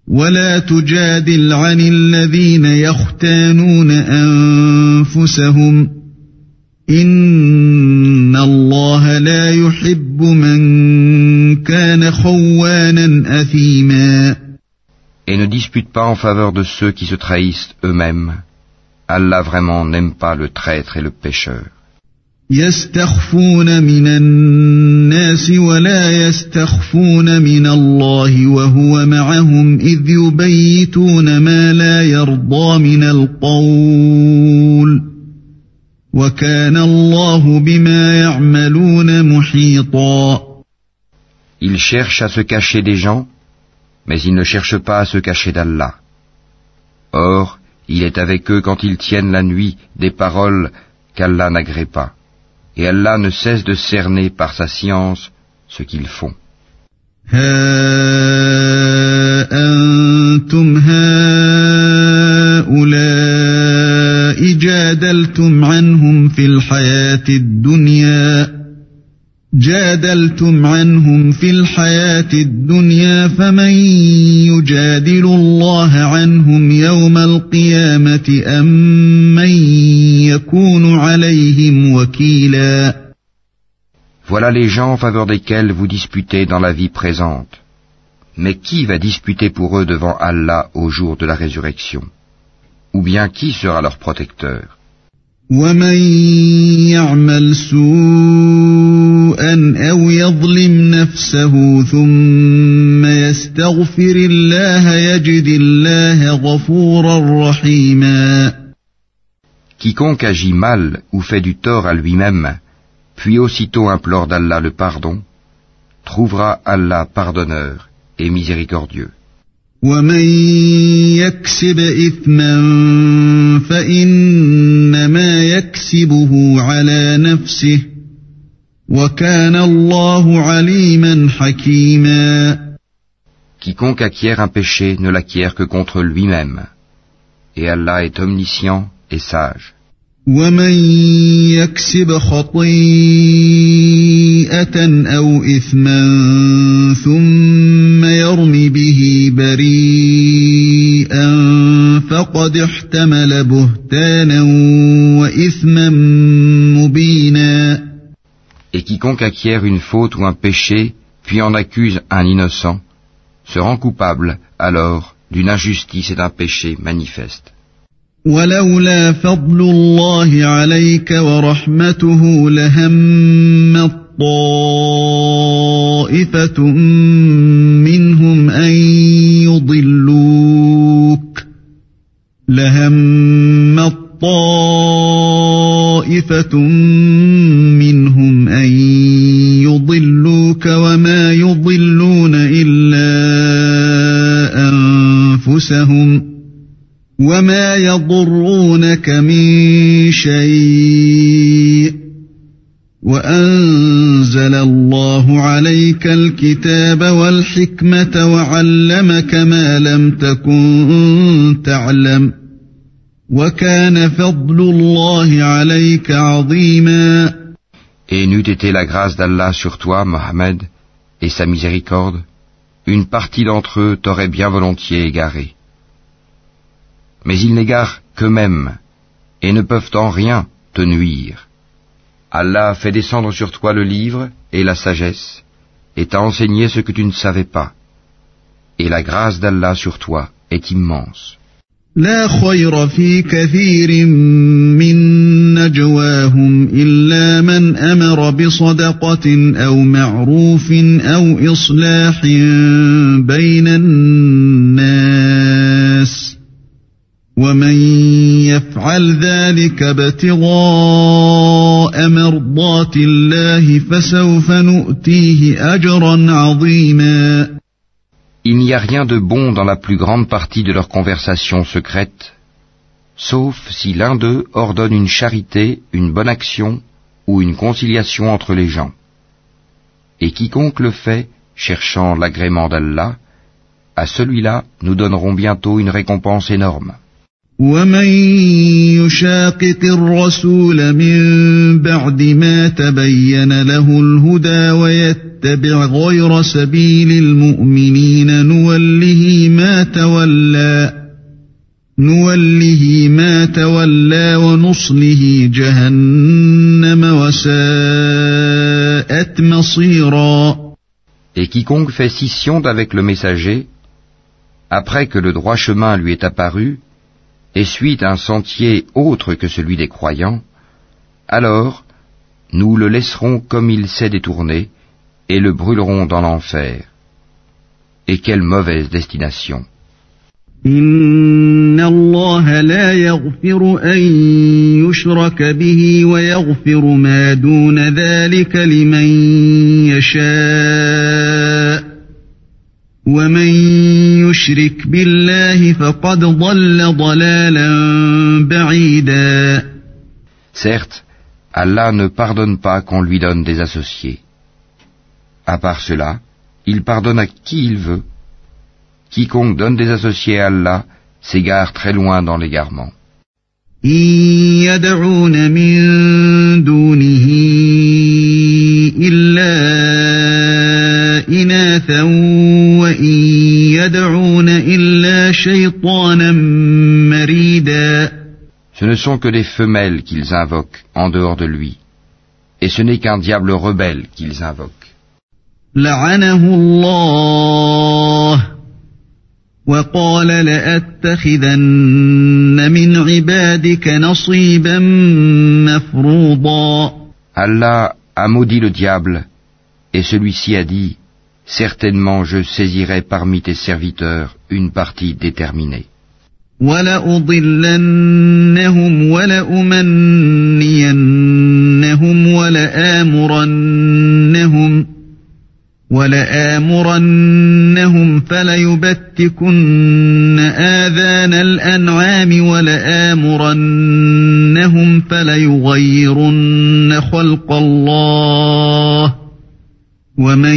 ولا تجادل عن الذين يختانون أنفسهم. إن الله لا يحب من كان خوانا أثيما. Et ne dispute pas en faveur de ceux qui se trahissent eux-mêmes. Allah vraiment n'aime pas le traître et le pécheur. يستخفون من الناس ولا يستخفون من الله وهو معهم إذ يبيتون ما لا يرضى من القول وكان الله بما يعملون محيطا Ils cherchent à se cacher des gens, mais ils ne cherchent pas à se cacher d'Allah. Or, il est avec eux quand ils tiennent la nuit des paroles qu'Allah n'agrée pas. Et Allah ne cesse de cerner par sa science ce qu'ils font. ها أنتم هؤلاء جادلتم عنهم في الحياة الدنيا جادلتم عنهم في الحياة الدنيا فمن يجادل الله عنهم يوم القيامة أم من يكون عليهم وكيلا Voilà les gens en faveur desquels vous disputez dans la vie présente. Mais qui va disputer pour eux devant Allah au jour de la résurrection Ou bien qui sera leur protecteur ومن يعمل سوءا أو يظلم نفسه ثم يستغفر الله يجد الله غفورا رحيما Quiconque agit mal ou fait du tort à lui-même, puis aussitôt implore d'Allah le pardon, trouvera Allah pardonneur et miséricordieux. ومن يكسب إثما فإنما يكسبه على نفسه وكان الله عليما حكيما Quiconque acquiert un péché ne l'acquiert que contre lui-même. Et Allah est omniscient et sage. ومن يكسب خطيئة أو إثما ثم يرم به بريئا فقد احتمل بهتانا وإثما مبينا Et quiconque acquiert une faute ou un péché, puis en accuse un innocent, se rend coupable alors d'une injustice et d'un péché manifeste. ولولا فضل الله عليك ورحمته لهم طائفة منهم أن يضلوك. لهم طائفة منهم أن يضلوك وما يضلون إلا أنفسهم. وما يضرونك من شيء وأنزل الله عليك الكتاب والحكمة وعلمك ما لم تكن تعلم وكان فضل الله عليك عظيما Et n'eût été la grâce d'Allah sur toi, Mohammed, et sa miséricorde, une partie d'entre eux t'aurait bien volontiers égaré. Mais ils n'égarent qu'eux-mêmes, et ne peuvent en rien te nuire. Allah fait descendre sur toi le livre et la sagesse, et t'a enseigné ce que tu ne savais pas. Et la grâce d'Allah sur toi est immense. لا خير في كثير من نجواهم إلا من أمر بصدقة أو معروف أو إصلاح بين الناس ومن يفعل ذلك ابتغاء مرضات الله فسوف نؤتيه أجرا عظيما Il n'y a rien de bon dans la plus grande partie de leur conversation secrète, sauf si l'un d'eux ordonne une charité, une bonne action ou une conciliation entre les gens. Et quiconque le fait, cherchant l'agrément d'Allah, à celui-là nous donnerons bientôt une récompense énorme. ومن يشاقق الرسول من بعد ما تبين له الهدى ويتبع غير سبيل المؤمنين نوله ما تولى نوله ما تولى ونصله جهنم وساءت مصيرا Et quiconque fait scission d'avec le messager, après que le droit chemin lui est apparu, et suit un sentier autre que celui des croyants, alors nous le laisserons comme il s'est détourné, et le brûlerons dans l'enfer. Et quelle mauvaise destination. Certes, Allah ne pardonne pas qu'on lui donne des associés. À part cela, il pardonne à qui il veut. Quiconque donne des associés à Allah s'égare très loin dans l'égarement. Ce ne sont que des femelles qu'ils invoquent en dehors de lui, et ce n'est qu'un diable rebelle qu'ils invoquent. Allah a maudit le diable, et celui-ci a dit, Certainement je saisirai parmi tes serviteurs une partie déterminée. ولأضلنهم ولأمنينهم ولآمرنهم ولآمرنهم فليبتكن آذان الأنعام ولآمرنهم فليغيرن خلق الله ومن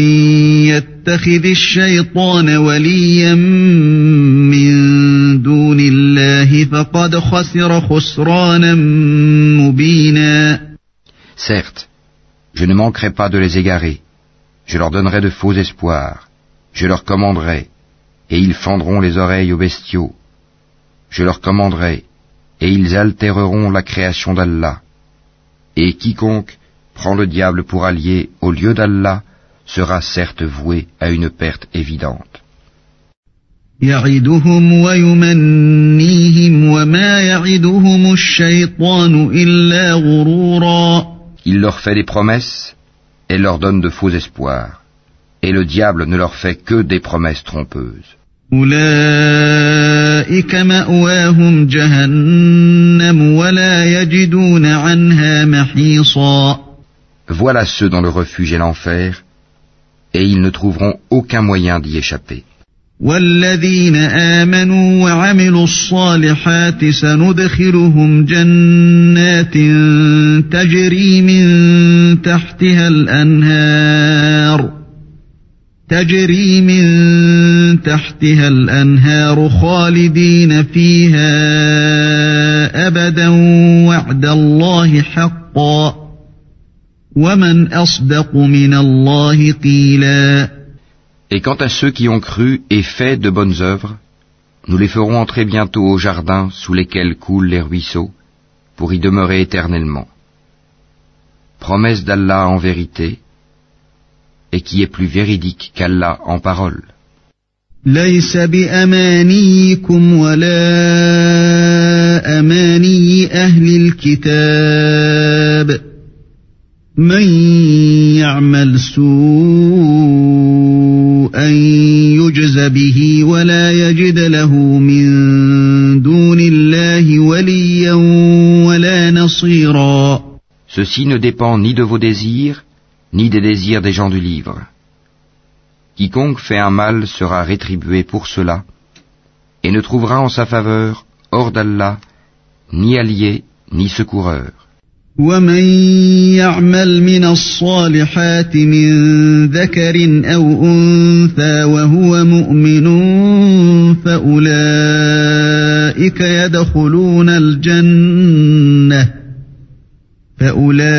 يتخذ الشيطان وليا من Certes, je ne manquerai pas de les égarer. Je leur donnerai de faux espoirs. Je leur commanderai, et ils fendront les oreilles aux bestiaux. Je leur commanderai, et ils altéreront la création d'Allah. Et quiconque prend le diable pour allié au lieu d'Allah sera certes voué à une perte évidente. Il leur fait des promesses et leur donne de faux espoirs. Et le diable ne leur fait que des promesses trompeuses. Voilà ceux dont le refuge est l'enfer, et ils ne trouveront aucun moyen d'y échapper. والذين آمنوا وعملوا الصالحات سندخلهم جنات تجري من تحتها الأنهار تجري من تحتها الأنهار خالدين فيها أبدا وعد الله حقا Et quant à ceux qui ont cru et fait de bonnes œuvres, nous les ferons entrer bientôt au jardin sous lesquels coulent les ruisseaux, pour y demeurer éternellement. Promesse d'Allah en vérité, et qui est plus véridique qu'Allah en parole. Ceci ne dépend ni de vos désirs, ni des désirs des gens du livre. Quiconque fait un mal sera rétribué pour cela, et ne trouvera en sa faveur, hors d'Allah, ni allié, ni secoureur. ومن يعمل من الصالحات من ذكر أو أنثى وهو مؤمن فأولئك يدخلون الجنة فأولئك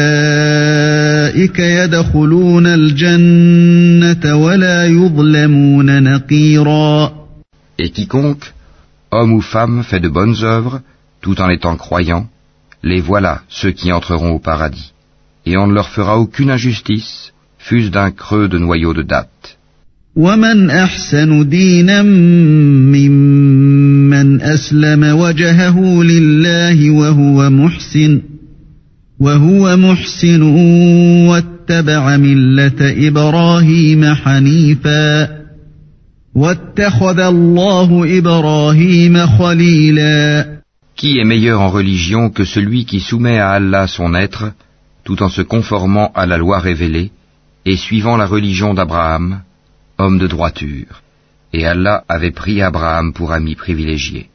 يدخلون الجنة ولا يظلمون نقيرا Et quiconque, homme ou femme, fait de bonnes œuvres, tout en étant croyant, Les voilà, ceux qui entreront au paradis, et on ne leur fera aucune injustice, fût-ce d'un creux de noyau de date. ومن أحسن دينا ممن أسلم وجهه لله وهو محسن وهو محسن واتبع ملة إبراهيم حنيفا واتخذ الله إبراهيم خليلا Qui est meilleur en religion que celui qui soumet à Allah son être, tout en se conformant à la loi révélée, et suivant la religion d'Abraham, homme de droiture. Et Allah avait pris Abraham pour ami privilégié.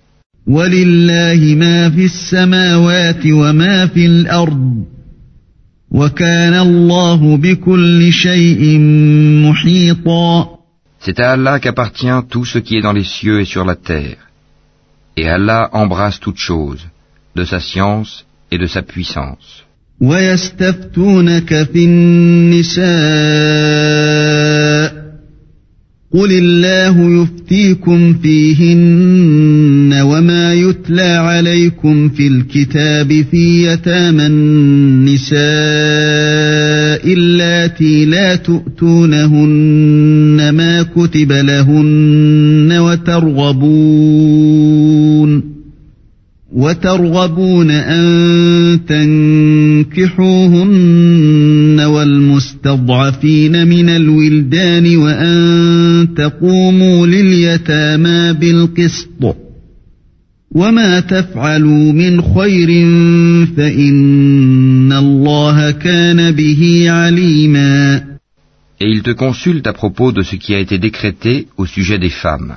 C'est à Allah qu'appartient tout ce qui est dans les cieux et sur la terre. Et Allah embrasse toutes choses, de sa science et de sa puissance. قل الله يفتيكم فيهن وما يتلى عليكم في الكتاب في يتامى النساء اللاتي لا تؤتونهن ما كتب لهن وترغبون وترغبون أن تنكحوهن والمستضعفين من الولدان وأن تقوموا لليتامى بالقسط وما تفعلوا من خير فإن الله كان به عليما Et il te consulte à propos de ce qui a été décrété au sujet des femmes.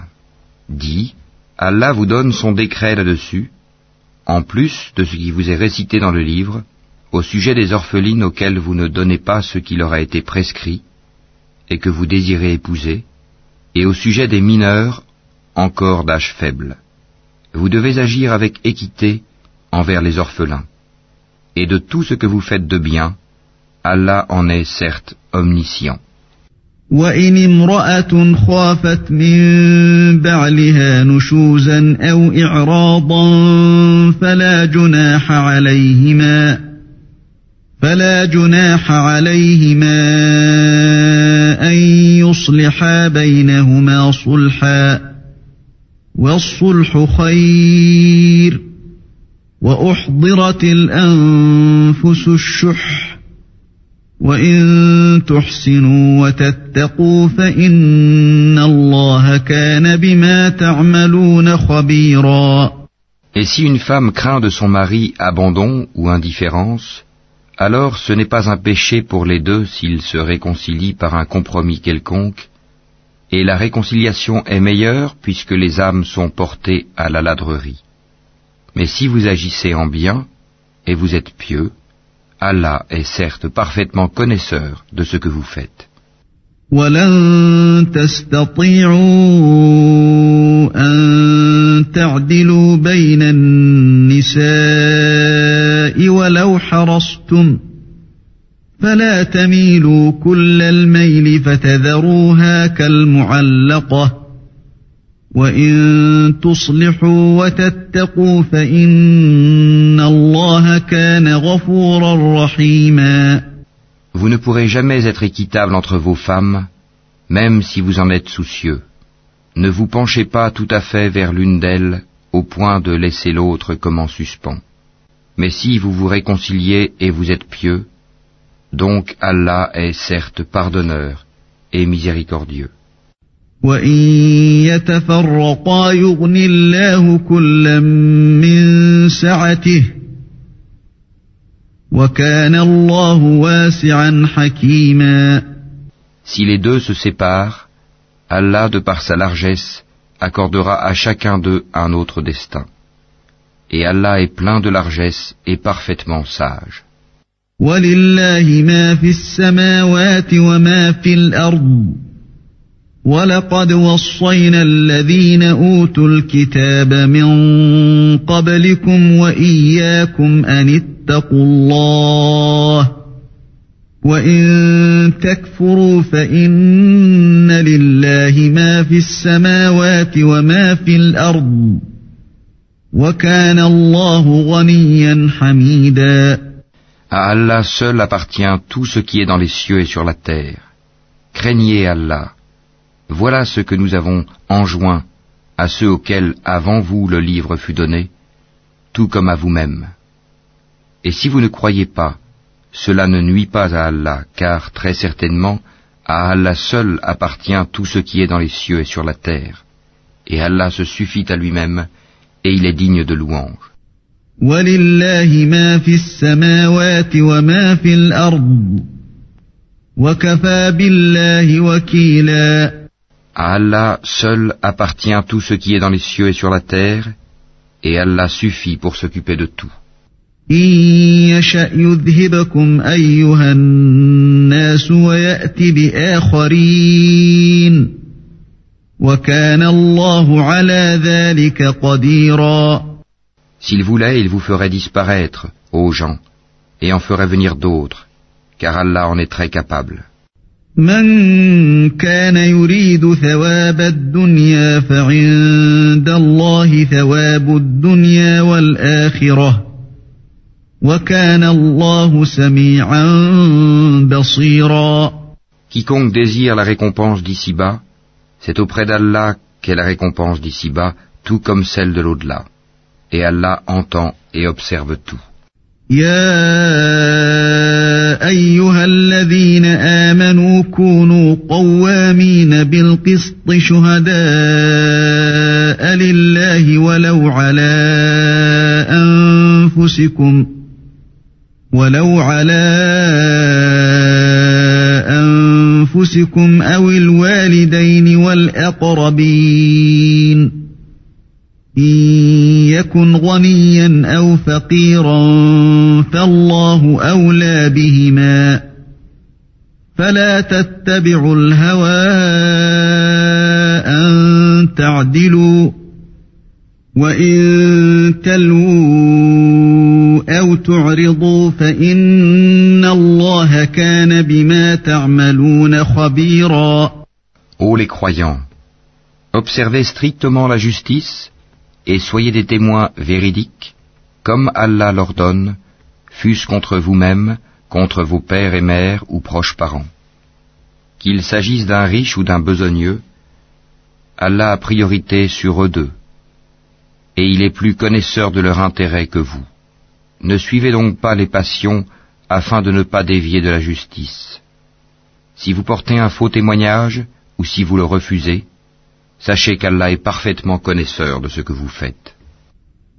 Dis, Allah vous donne son décret là-dessus, en plus de ce qui vous est récité dans le livre, au sujet des orphelines auxquelles vous ne donnez pas ce qui leur a été prescrit et que vous désirez épouser, et au sujet des mineurs encore d'âge faible. Vous devez agir avec équité envers les orphelins. Et de tout ce que vous faites de bien, Allah en est certes omniscient. وإن امرأة خافت من بعلها نشوزا أو إعراضا فلا جناح عليهما فلا جناح عليهما أن يصلحا بينهما صلحا والصلح خير وأحضرت الأنفس الشح. Et si une femme craint de son mari abandon ou indifférence, alors ce n'est pas un péché pour les deux s'ils se réconcilient par un compromis quelconque, et la réconciliation est meilleure puisque les âmes sont portées à la ladrerie. Mais si vous agissez en bien, et vous êtes pieux, Allah est certes parfaitement connaisseur de ce que vous faites. فلا تميلوا كل الميل فتذروها كالمعلقه Vous ne pourrez jamais être équitable entre vos femmes, même si vous en êtes soucieux. Ne vous penchez pas tout à fait vers l'une d'elles au point de laisser l'autre comme en suspens. Mais si vous vous réconciliez et vous êtes pieux, donc Allah est certes pardonneur et miséricordieux. وإن يتفرقا يغن الله كلا من سعته وكان الله واسعا حكيما Si les deux se séparent, Allah, de par sa largesse, accordera à chacun d'eux un autre destin. Et Allah est plein de largesse et parfaitement sage. وَلِلَّهِ مَا فِي السَّمَاوَاتِ وَمَا فِي الْأَرْضِ ولقد وصينا الذين أوتوا الكتاب من قبلكم وإياكم أن اتقوا الله وإن تكفروا فإن لله ما في السماوات وما في الأرض وكان الله غنيا حميدا À Allah seul appartient tout ce qui est dans les cieux et sur la terre. Craignez Allah. Voilà ce que nous avons enjoint à ceux auxquels avant vous le livre fut donné, tout comme à vous-même. Et si vous ne croyez pas, cela ne nuit pas à Allah, car très certainement, à Allah seul appartient tout ce qui est dans les cieux et sur la terre. Et Allah se suffit à lui-même, et il est digne de louange. À Allah seul appartient tout ce qui est dans les cieux et sur la terre, et Allah suffit pour s'occuper de tout. S'il voulait, il vous ferait disparaître, ô gens, et en ferait venir d'autres, car Allah en est très capable. من كان يريد ثواب الدنيا فعند الله ثواب الدنيا والآخرة وكان الله سميعا بصيرا Quiconque désire la récompense d'ici-bas, c'est auprès d'Allah qu'est la récompense d'ici-bas, tout comme celle de l'au-delà. Et Allah entend et observe tout. أيها الذين آمنوا كونوا قوامين بالقسط شهداء لله ولو على أنفسكم ولو على أنفسكم أو الوالدين والأقربين يكن غنيا أو فقيرا فالله أولى بهما فلا تتبعوا الهوى أن تعدلوا وإن تلووا أو تعرضوا فإن الله كان بما تعملون خبيرا Ô les croyants, observez strictement la justice et soyez des témoins véridiques, comme Allah l'ordonne, fût-ce contre vous-même, contre vos pères et mères ou proches parents. Qu'il s'agisse d'un riche ou d'un besogneux, Allah a priorité sur eux deux, et il est plus connaisseur de leur intérêt que vous. Ne suivez donc pas les passions afin de ne pas dévier de la justice. Si vous portez un faux témoignage, ou si vous le refusez, Sachez qu'Allah est parfaitement connaisseur de ce que vous faites.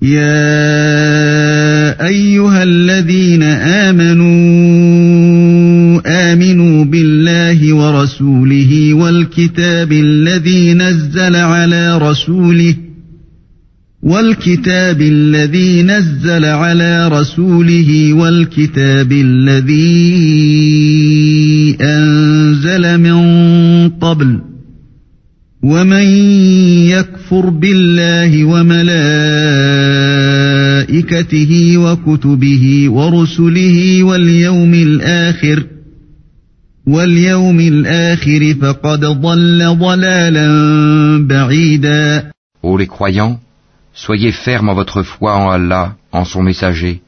يا أيها الذين آمنوا آمنوا بالله ورسوله والكتاب الذي نزل على رسوله والكتاب الذي نزل على رسوله والكتاب الذي أنزل من قبل ومن يكفر بالله وملائكته وكتبه ورسله واليوم الآخر واليوم الآخر فقد ضل ضلالا بعيدا Ô les croyants, soyez fermes en votre foi en Allah, en son messager,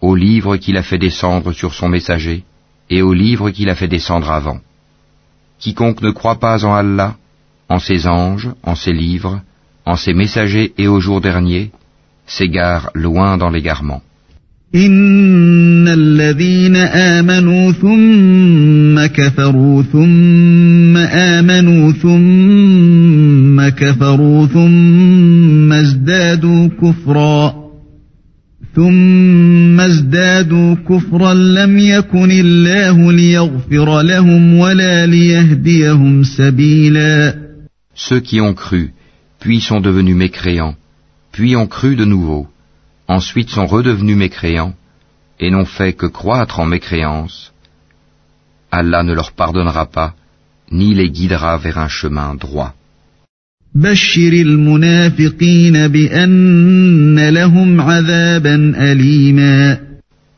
au livre qu'il a fait descendre sur son messager, et au livre qu'il a fait descendre avant. Quiconque ne croit pas en Allah, en ses anges, en ses livres, en ses messagers et au jour dernier, s'égare loin dans l'égarement. إن الذين آمنوا ثم كفروا ثم آمنوا ثم كفروا ثم ازدادوا كفرا ثم ازدادوا كفرا لم يكن الله ليغفر لهم ولا ليهديهم سبيلا ceux qui ont cru, puis sont devenus mécréants, puis ont cru de nouveau, ensuite sont redevenus mécréants, et n'ont fait que croître en mécréance, Allah ne leur pardonnera pas, ni les guidera vers un chemin droit.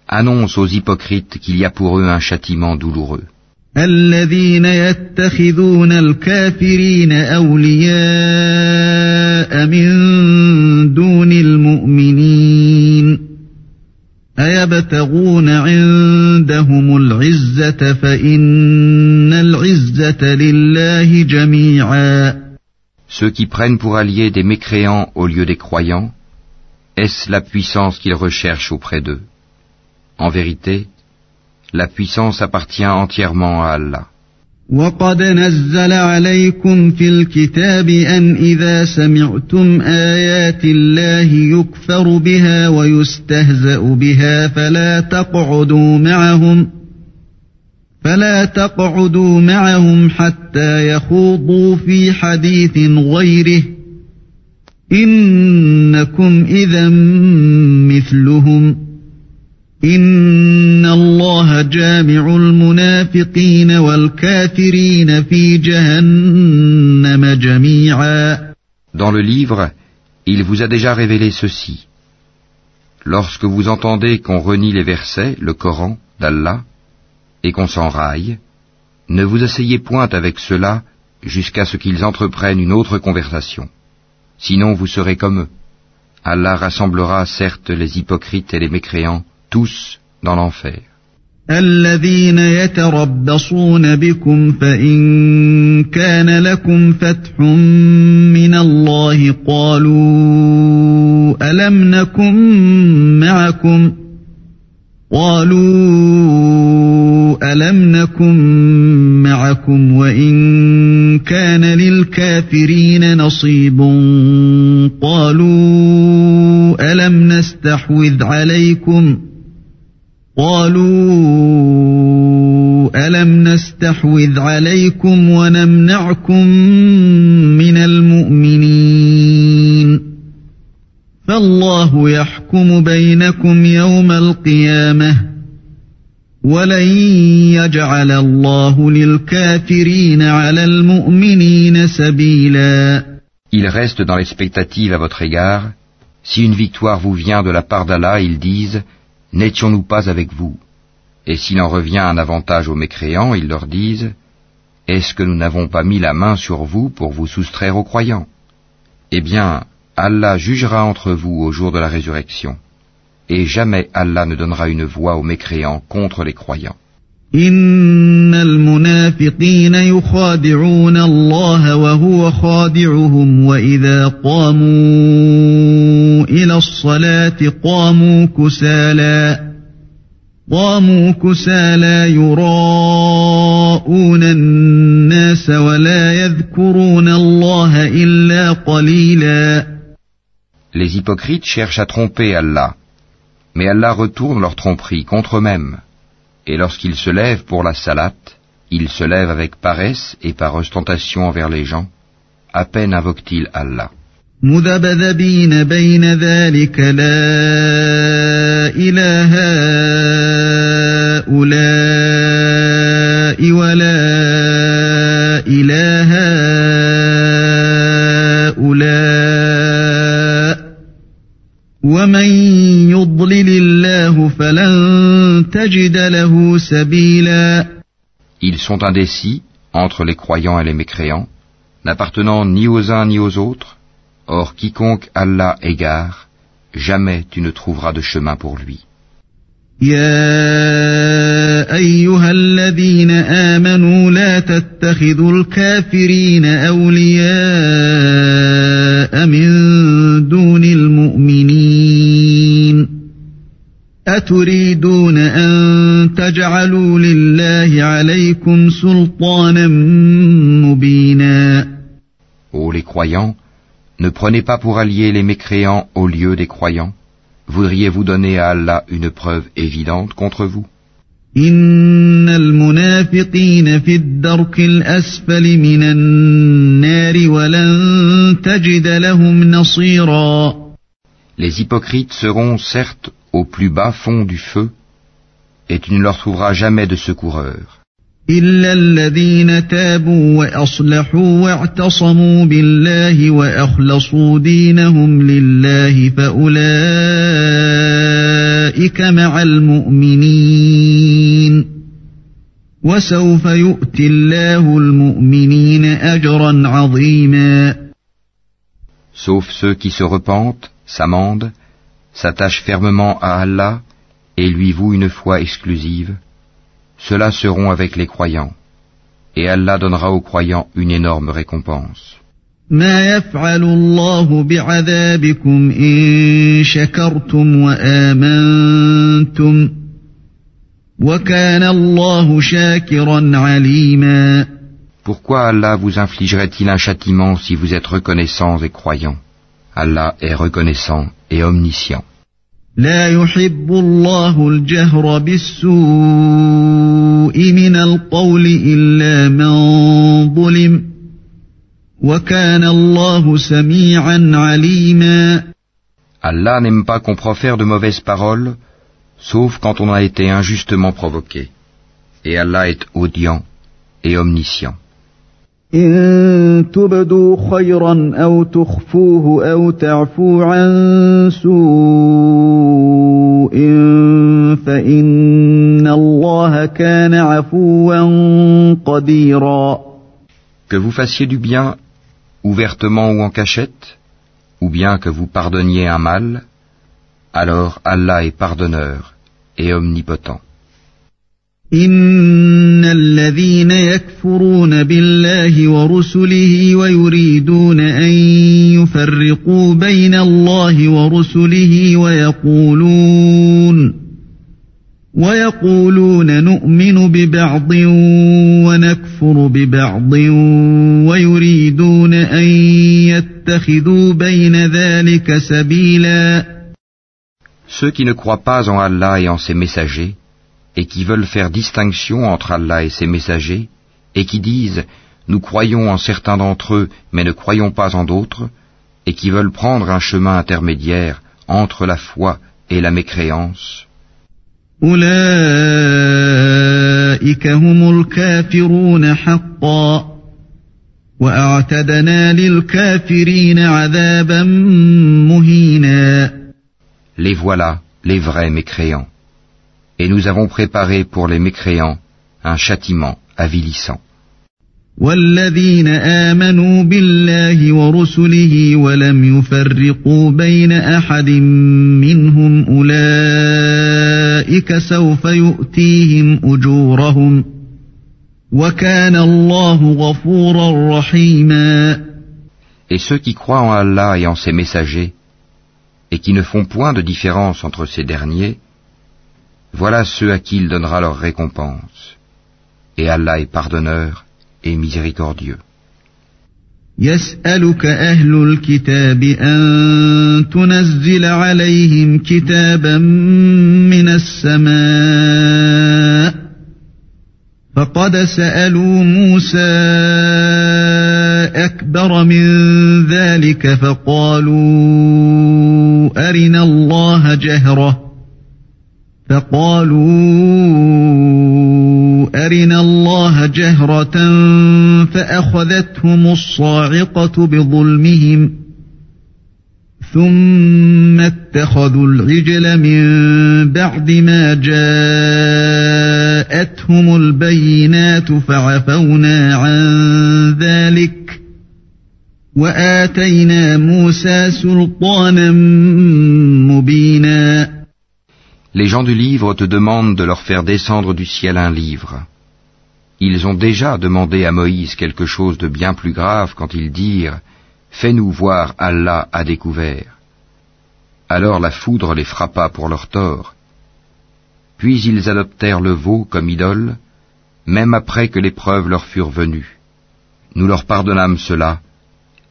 Annonce aux hypocrites qu'il y a pour eux un châtiment douloureux. الذين يتخذون الكافرين أولياء من دون المؤمنين أيبتغون عندهم العزة فإن العزة لله جميعا Ceux qui prennent pour alliés des mécréants au lieu des croyants, est-ce la puissance qu'ils recherchent auprès d'eux En vérité, la puissance appartient entièrement à Allah. وقد نزل عليكم في الكتاب أن إذا سمعتم آيات الله يكفر بها ويستهزأ بها فلا تقعدوا معهم فلا تقعدوا معهم حتى يخوضوا في حديث غيره إنكم إذا مثلهم إن الله جامع المنافقين والكافرين في جهنم جميعا Dans le livre, il vous a déjà révélé ceci. Lorsque vous entendez qu'on renie les versets, le Coran, d'Allah, et qu'on s'enraille, ne vous asseyez point avec cela jusqu'à ce qu'ils entreprennent une autre conversation. Sinon vous serez comme eux. Allah rassemblera certes les hypocrites et les mécréants, tous dans l'enfer. الذين يتربصون بكم فإن كان لكم فتح من الله قالوا ألم نكن معكم قالوا ألم نكن معكم وإن كان للكافرين نصيب قالوا ألم نستحوذ عليكم ۖ قالوا ألم نستحوذ عليكم ونمنعكم من المؤمنين فالله يحكم بينكم يوم القيامة ولن يجعل الله للكافرين على المؤمنين سبيلا. Il reste dans l'expectative à votre égard, si une victoire vous vient de la part d'Allah, ils disent N'étions-nous pas avec vous Et s'il en revient un avantage aux mécréants, ils leur disent Est-ce que nous n'avons pas mis la main sur vous pour vous soustraire aux croyants Eh bien, Allah jugera entre vous au jour de la résurrection, et jamais Allah ne donnera une voix aux mécréants contre les croyants. قاموا كسالى يراءون الناس ولا يذكرون الله إلا قليلا Les hypocrites cherchent à tromper Allah, mais Allah retourne leur tromperie contre eux-mêmes. Et lorsqu'ils se lèvent pour la salate, ils se lèvent avec paresse et par ostentation envers les gens. À peine invoquent-ils Allah. مذبذبين بين ذلك لا إلى هؤلاء ولا إلى هؤلاء ومن يضلل الله فلن تجد له سبيلا Ils sont indécis entre les croyants et les mécréants, n'appartenant ni aux uns ni aux autres, Or quiconque Allah égare, jamais tu ne trouveras de chemin pour lui. يا أيها الذين آمنوا لا تتخذوا الكافرين أولياء من دون المؤمنين أتريدون أن تجعلوا لله عليكم سلطانا مبينا Ô les croyants, ne prenez pas pour alliés les mécréants au lieu des croyants. Voudriez-vous donner à Allah une preuve évidente contre vous? Les hypocrites seront certes au plus bas fond du feu, et tu ne leur trouveras jamais de secoureur. إلا الذين تابوا وأصلحوا واعتصموا بالله وأخلصوا دينهم لله فأولئك مع المؤمنين وسوف يؤتي الله المؤمنين أجرا عظيما Sauf ceux qui se repentent, s'amendent, s'attachent fermement à Allah et lui voue une foi exclusive, ceux-là seront avec les croyants, et Allah donnera aux croyants une énorme récompense. Pourquoi Allah vous infligerait-il un châtiment si vous êtes reconnaissants et croyants? Allah est reconnaissant et omniscient. لا يحب الله الجهر بالسوء من القول إلا من ظلم وكان الله سميعا عليما Allah n'aime pas qu'on profère de mauvaises paroles, sauf quand on a été injustement provoqué. Et Allah est audient et omniscient. إن تبدوا خيرا أو تخفوه أو تعفو عن سوء Que vous fassiez du bien ouvertement ou en cachette, ou bien que vous pardonniez un mal, alors Allah est pardonneur et omnipotent. إن الذين يكفرون بالله ورسله ويريدون أن يفرقوا بين الله ورسله ويقولون ويقولون نؤمن ببعض ونكفر ببعض ويريدون أن يتخذوا بين ذلك سبيلا Ceux qui ne croient pas en Allah et en ses messagers, et qui veulent faire distinction entre Allah et ses messagers, et qui disent ⁇ Nous croyons en certains d'entre eux, mais ne croyons pas en d'autres ⁇ et qui veulent prendre un chemin intermédiaire entre la foi et la mécréance. Les voilà, les vrais mécréants Et nous avons préparé pour les mécréants un châtiment avilissant. والذين آمنوا بالله ورسله ولم يفرقوا بين أحد منهم أولئك سوف يؤتيهم أجورهم وكان الله غفورا رحيما Et ceux qui croient en Allah et en ses messagers, et qui ne font point de différence entre ces derniers, voilà ceux à qui il donnera leur récompense. Et Allah est pardonneur et miséricordieux. يسألك أهل الكتاب أن تنزل عليهم كتابا من السماء فقد سألوا موسى أكبر من ذلك فقالوا أرنا الله جهرة فقالوا أرنا الله جهرة فأخذتهم الصاعقة بظلمهم ثم اتخذوا العجل من بعد ما جاءتهم البينات فعفونا عن ذلك وآتينا موسى سلطانا Les gens du livre te demandent de leur faire descendre du ciel un livre. Ils ont déjà demandé à Moïse quelque chose de bien plus grave quand ils dirent Fais-nous voir Allah à découvert. Alors la foudre les frappa pour leur tort. Puis ils adoptèrent le veau comme idole, même après que les preuves leur furent venues. Nous leur pardonnâmes cela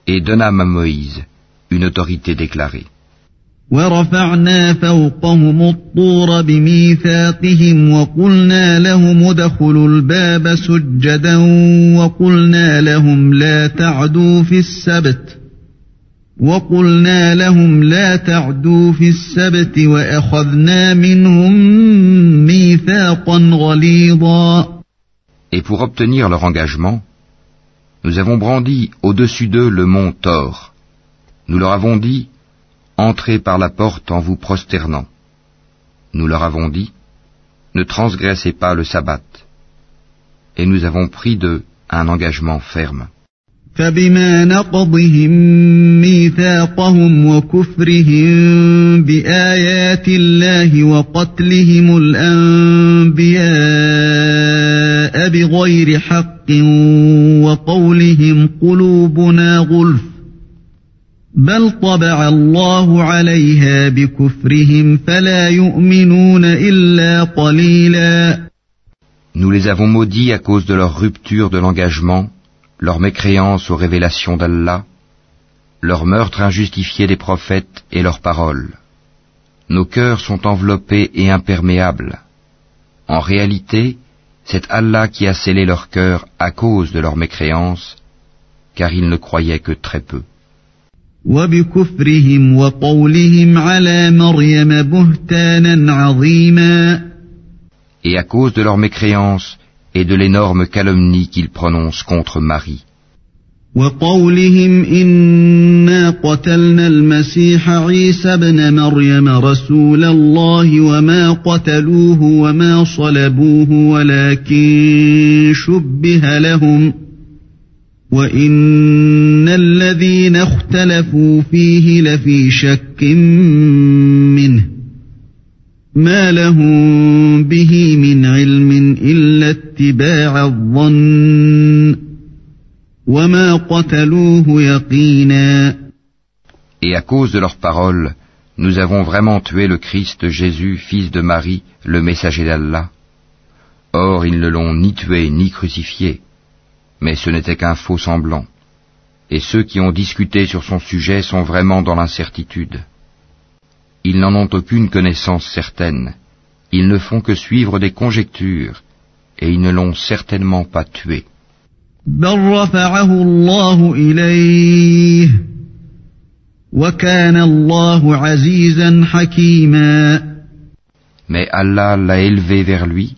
et donnâmes à Moïse une autorité déclarée. ورفعنا فوقهم الطور بميثاقهم وقلنا لهم ادخلوا الباب سجدا وقلنا لهم لا تعدوا في السبت وقلنا لهم لا تعدوا في السبت وأخذنا منهم ميثاقا غليظا Et pour obtenir leur engagement, nous avons brandi au-dessus d'eux le mont Thor. Nous leur avons dit, Entrez par la porte en vous prosternant. Nous leur avons dit, Ne transgressez pas le sabbat. Et nous avons pris d'eux un engagement ferme. فبما نقضهم ميثاقهم وكفرهم بآيات الله وقتلهم الأنبياء بغير حق وقولهم قلوبنا غلف بل طبع الله عليها بكفرهم فلا يؤمنون إلا قليلا Nous les avons maudits à cause de leur rupture de l'engagement leur mécréance aux révélations d'Allah, leur meurtre injustifié des prophètes et leurs paroles. Nos cœurs sont enveloppés et imperméables. En réalité, c'est Allah qui a scellé leurs cœurs à cause de leur mécréance, car ils ne croyaient que très peu. Et à cause de leur mécréance et de l'énorme calomnie qu'ils prononcent contre Marie. وقولهم إنا قتلنا المسيح عيسى ابن مريم رسول الله وما قتلوه وما صلبوه ولكن شبه لهم وإن الذين اختلفوا فيه لفي شك منه ما لهم به من علم إلا اتباع الظن وما قتلوه يقينا Et à cause de leurs paroles, nous avons vraiment tué le Christ Jésus, fils de Marie, le messager d'Allah. Or, ils ne l'ont ni tué ni crucifié, mais ce n'était qu'un faux semblant. Et ceux qui ont discuté sur son sujet sont vraiment dans l'incertitude. Ils n'en ont aucune connaissance certaine. Ils ne font que suivre des conjectures, et ils ne l'ont certainement pas tué. Mais Allah l'a élevé vers lui,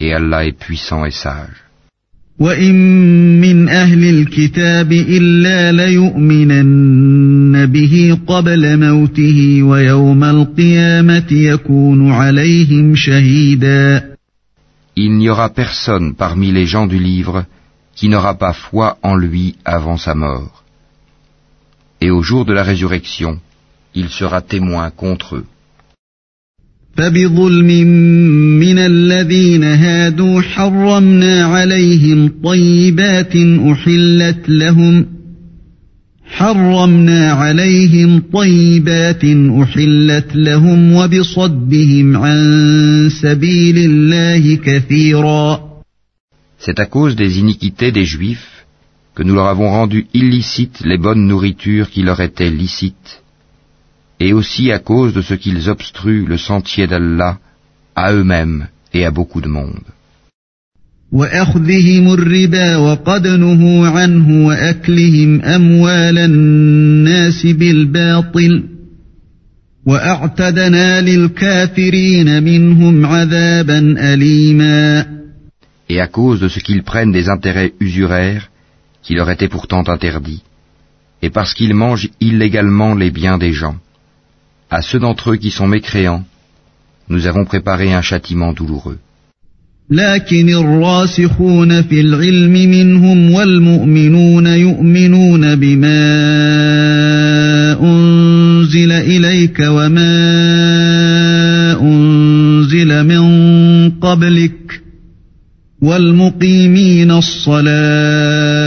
et Allah est puissant et sage. وإن من أهل الكتاب إلا ليؤمنن به قبل موته ويوم القيامة يكون عليهم شهيدا Il n'y aura personne parmi les gens du livre qui n'aura pas foi en lui avant sa mort. Et au jour de la résurrection, il sera témoin contre eux. فبظلم من الذين هادوا حرمنا عليهم طيبات أحلت لهم حرمنا عليهم طيبات أحلت لهم وبصدهم عن سبيل الله كثيرا C'est à cause des iniquités des Juifs que nous leur avons rendu illicites les bonnes nourritures qui leur étaient licites et aussi à cause de ce qu'ils obstruent le sentier d'Allah à eux-mêmes et à beaucoup de monde. Et à cause de ce qu'ils prennent des intérêts usuraires qui leur étaient pourtant interdits, et parce qu'ils mangent illégalement les biens des gens, à ceux d'entre eux qui sont mécréants, nous avons préparé un châtiment douloureux. لكن الراسخون في العلم منهم والمؤمنون يؤمنون بما أنزل إليك وما أنزل من قبلك والمقيمين الصلاة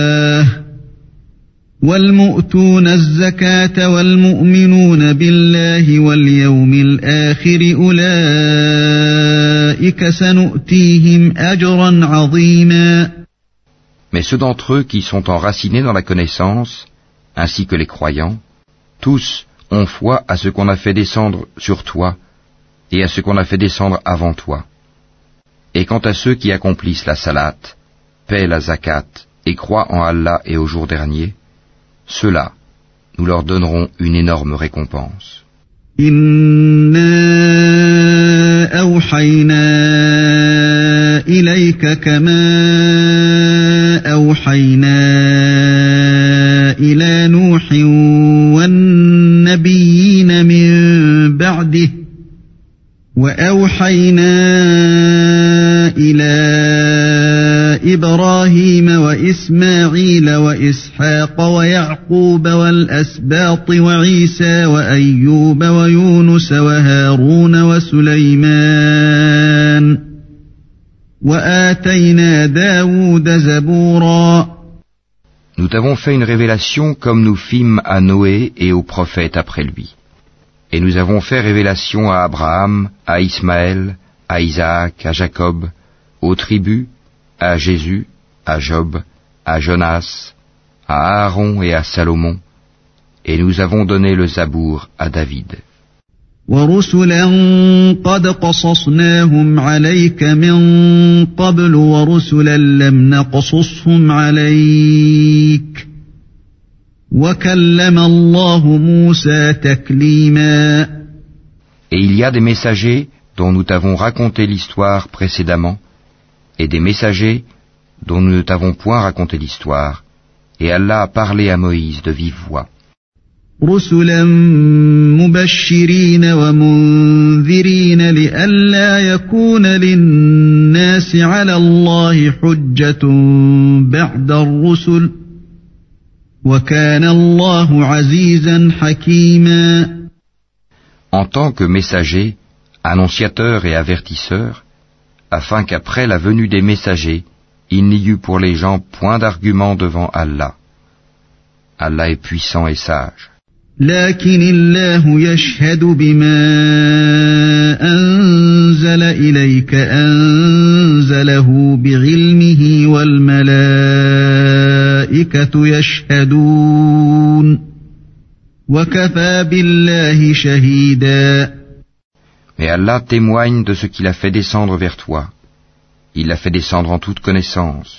والمؤتون الزكاة والمؤمنون بالله واليوم الآخر أولئك سنؤتيهم أجرا عظيما Mais ceux d'entre eux qui sont enracinés dans la connaissance, ainsi que les croyants, tous ont foi à ce qu'on a fait descendre sur toi et à ce qu'on a fait descendre avant toi. Et quant à ceux qui accomplissent la salat, paient la zakat et croient en Allah et au jour dernier, ceux-là, nous leur donnerons une énorme récompense. إنا أوحينا إليك كما أوحينا إلى نوح والنبيين من بعده وأوحينا واسماعيل واسحاق ويعقوب والاسباط وعيسى وايوب ويونس وهارون وسليمان واتينا داود زبورا Nous t'avons fait une révélation comme nous fîmes à Noé et aux prophètes après lui. Et nous avons fait révélation à Abraham, à Ismaël, à Isaac, à Jacob, aux tribus, à Jésus, à Job, à Jonas, à Aaron et à Salomon, et nous avons donné le Zabour à David. Et il y a des messagers dont nous t'avons raconté l'histoire précédemment, et des messagers dont nous ne t'avons point raconté l'histoire, et Allah a parlé à Moïse de vive voix. En tant que messager, annonciateur et avertisseur, afin qu'après la venue des messagers, il n'y eût pour les gens point d'argument devant Allah. Allah est puissant et sage. Mais Allah témoigne de ce qu'il a fait descendre vers toi. Il l'a fait descendre en toute connaissance.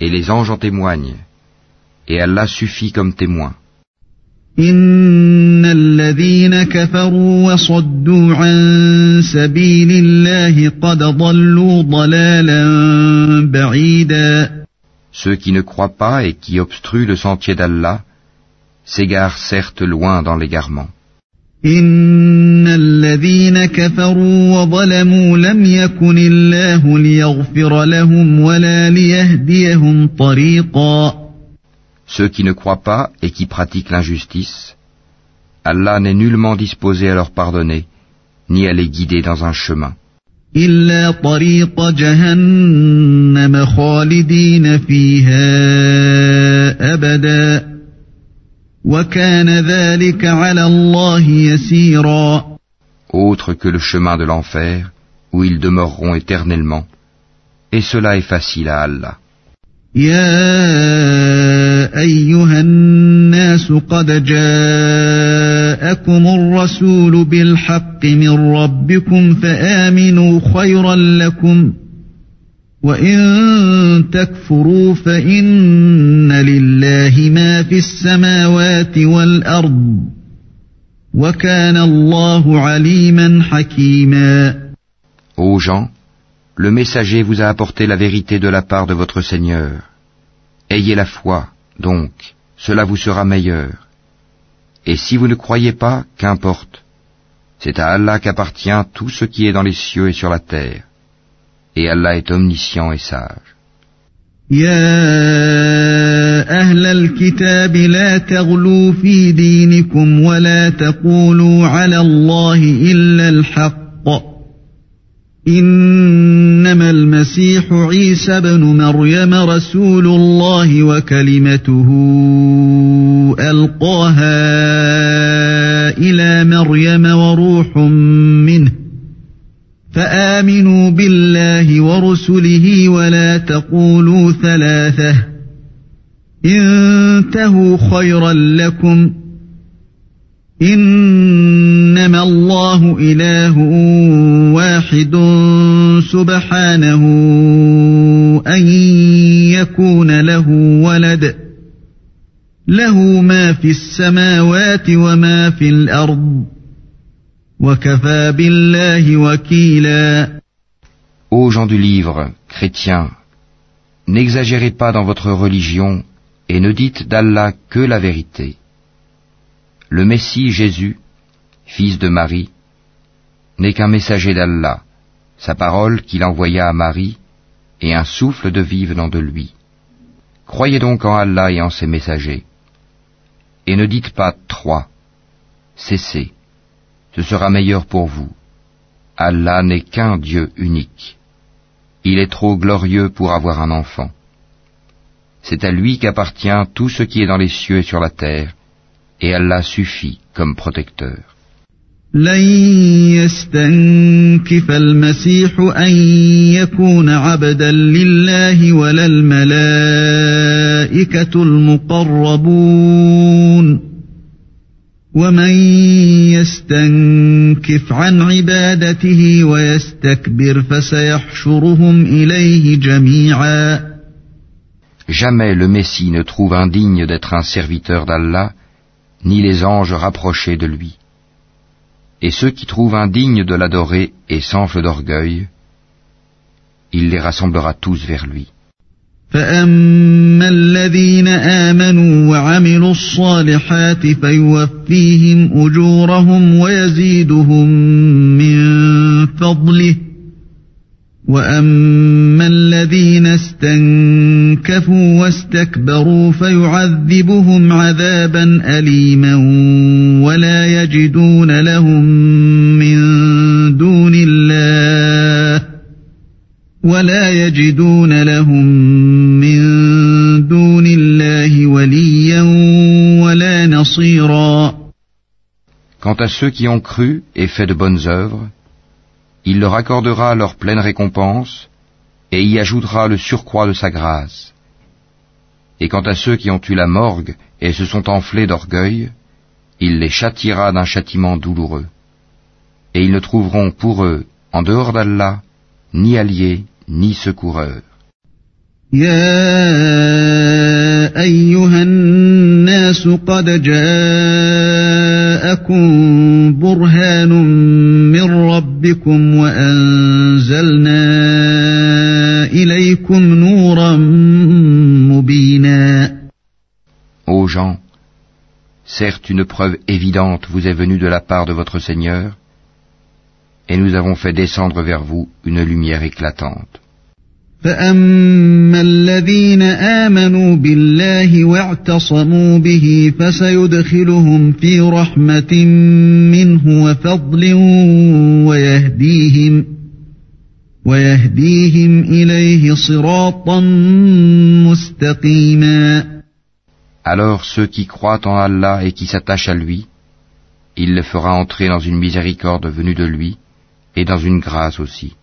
Et les anges en témoignent. Et Allah suffit comme témoin. Ceux qui ne croient pas et qui obstruent le sentier d'Allah s'égarent certes loin dans l'égarement. إن الذين كفروا وظلموا لم يكن الله ليغفر لهم ولا ليهديهم طريقا Ceux qui ne croient pas et qui pratiquent l'injustice, Allah n'est nullement disposé à leur pardonner, ni à les guider dans un chemin. إلا طريق جهنم خالدين فيها أبداً autre que le chemin de l'enfer, où ils demeureront éternellement, et cela est facile à Allah. يا أيها الناس قد جاءكم الرسول بالحق من ربكم فآمنوا خيرا لكم وإن تكفروا فإن لله ما في السماوات والأرض وكان الله عليما حكيما Ô gens, le messager vous a apporté la vérité de la part de votre Seigneur. Ayez la foi, donc, cela vous sera meilleur. Et si vous ne croyez pas, qu'importe. C'est à Allah qu'appartient tout ce qui est dans les cieux et sur la terre. Et Allah est omniscient et sage. يا أهل الكتاب لا تغلوا في دينكم ولا تقولوا على الله إلا الحق إنما المسيح عيسى بن مريم رسول الله وكلمته ألقاها إلى مريم وروح فآمنوا بالله ورسله ولا تقولوا ثلاثة. انتهوا خيرا لكم. إنما الله إله واحد سبحانه أن يكون له ولد. له ما في السماوات وما في الأرض. Ô gens du livre, chrétiens, n'exagérez pas dans votre religion et ne dites d'Allah que la vérité. Le Messie Jésus, fils de Marie, n'est qu'un messager d'Allah. Sa parole qu'il envoya à Marie et un souffle de vie venant de lui. Croyez donc en Allah et en ses messagers. Et ne dites pas trois. Cessez. Ce sera meilleur pour vous. Allah n'est qu'un Dieu unique. Il est trop glorieux pour avoir un enfant. C'est à lui qu'appartient tout ce qui est dans les cieux et sur la terre, et Allah suffit comme protecteur. Jamais le Messie ne trouve indigne d'être un serviteur d'Allah, ni les anges rapprochés de lui. Et ceux qui trouvent indignes de l'adorer et s'enflent d'orgueil, il les rassemblera tous vers lui. فأما الذين آمنوا وعملوا الصالحات فيوفيهم أجورهم ويزيدهم من فضله وأما الذين استنكفوا واستكبروا فيعذبهم عذابا أليما ولا يجدون لهم من دون الله ولا يجدون Quant à ceux qui ont cru et fait de bonnes œuvres, il leur accordera leur pleine récompense et y ajoutera le surcroît de sa grâce. Et quant à ceux qui ont eu la morgue et se sont enflés d'orgueil, il les châtiera d'un châtiment douloureux. Et ils ne trouveront pour eux, en dehors d'Allah, ni alliés, ni secoureurs. أيها الناس قد جاءكم برهان من ربكم وأنزلنا إليكم نورا مبينا Ô gens, certes une preuve évidente vous est venue de la part de votre Seigneur, et nous avons fait descendre vers vous une lumière éclatante. فأما الذين آمنوا بالله واعتصموا به فسيدخلهم في رحمة منه وفضل ويهديهم ويهديهم إليه صراطا مستقيما Alors ceux qui croient en Allah et qui s'attachent à lui, il les fera entrer dans une miséricorde venue de lui et dans une grâce aussi.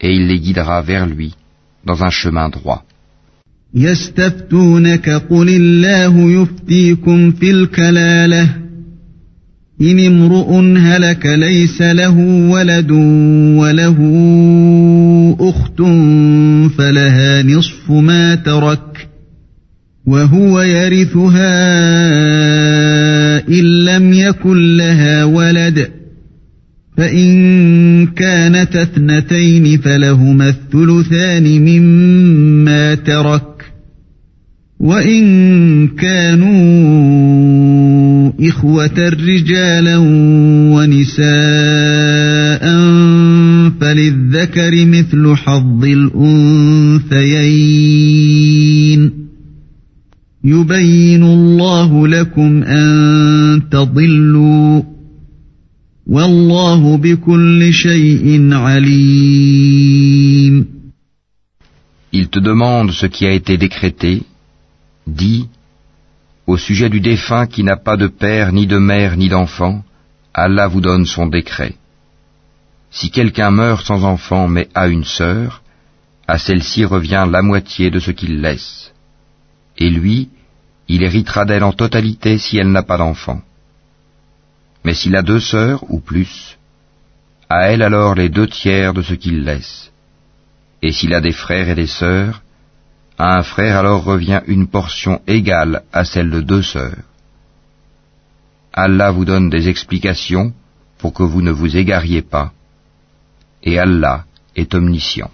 Et il les guidera vers lui dans un chemin droit. يستفتونك قل الله يفتيكم في الكلالة إن امرؤ هلك ليس له ولد وله أخت فلها نصف ما ترك وهو يرثها إن لم يكن لها ولد فإن كانت اثنتين فلهما الثلثان مما ترك. وإن كانوا إخوة رجالا ونساء فللذكر مثل حظ الأنثيين. يبين الله لكم أن تضلوا Il te demande ce qui a été décrété. Dis, au sujet du défunt qui n'a pas de père, ni de mère, ni d'enfant, Allah vous donne son décret. Si quelqu'un meurt sans enfant mais a une sœur, à celle-ci revient la moitié de ce qu'il laisse. Et lui, il héritera d'elle en totalité si elle n'a pas d'enfant. Mais s'il a deux sœurs ou plus, à elle alors les deux tiers de ce qu'il laisse. Et s'il a des frères et des sœurs, à un frère alors revient une portion égale à celle de deux sœurs. Allah vous donne des explications pour que vous ne vous égariez pas, et Allah est omniscient.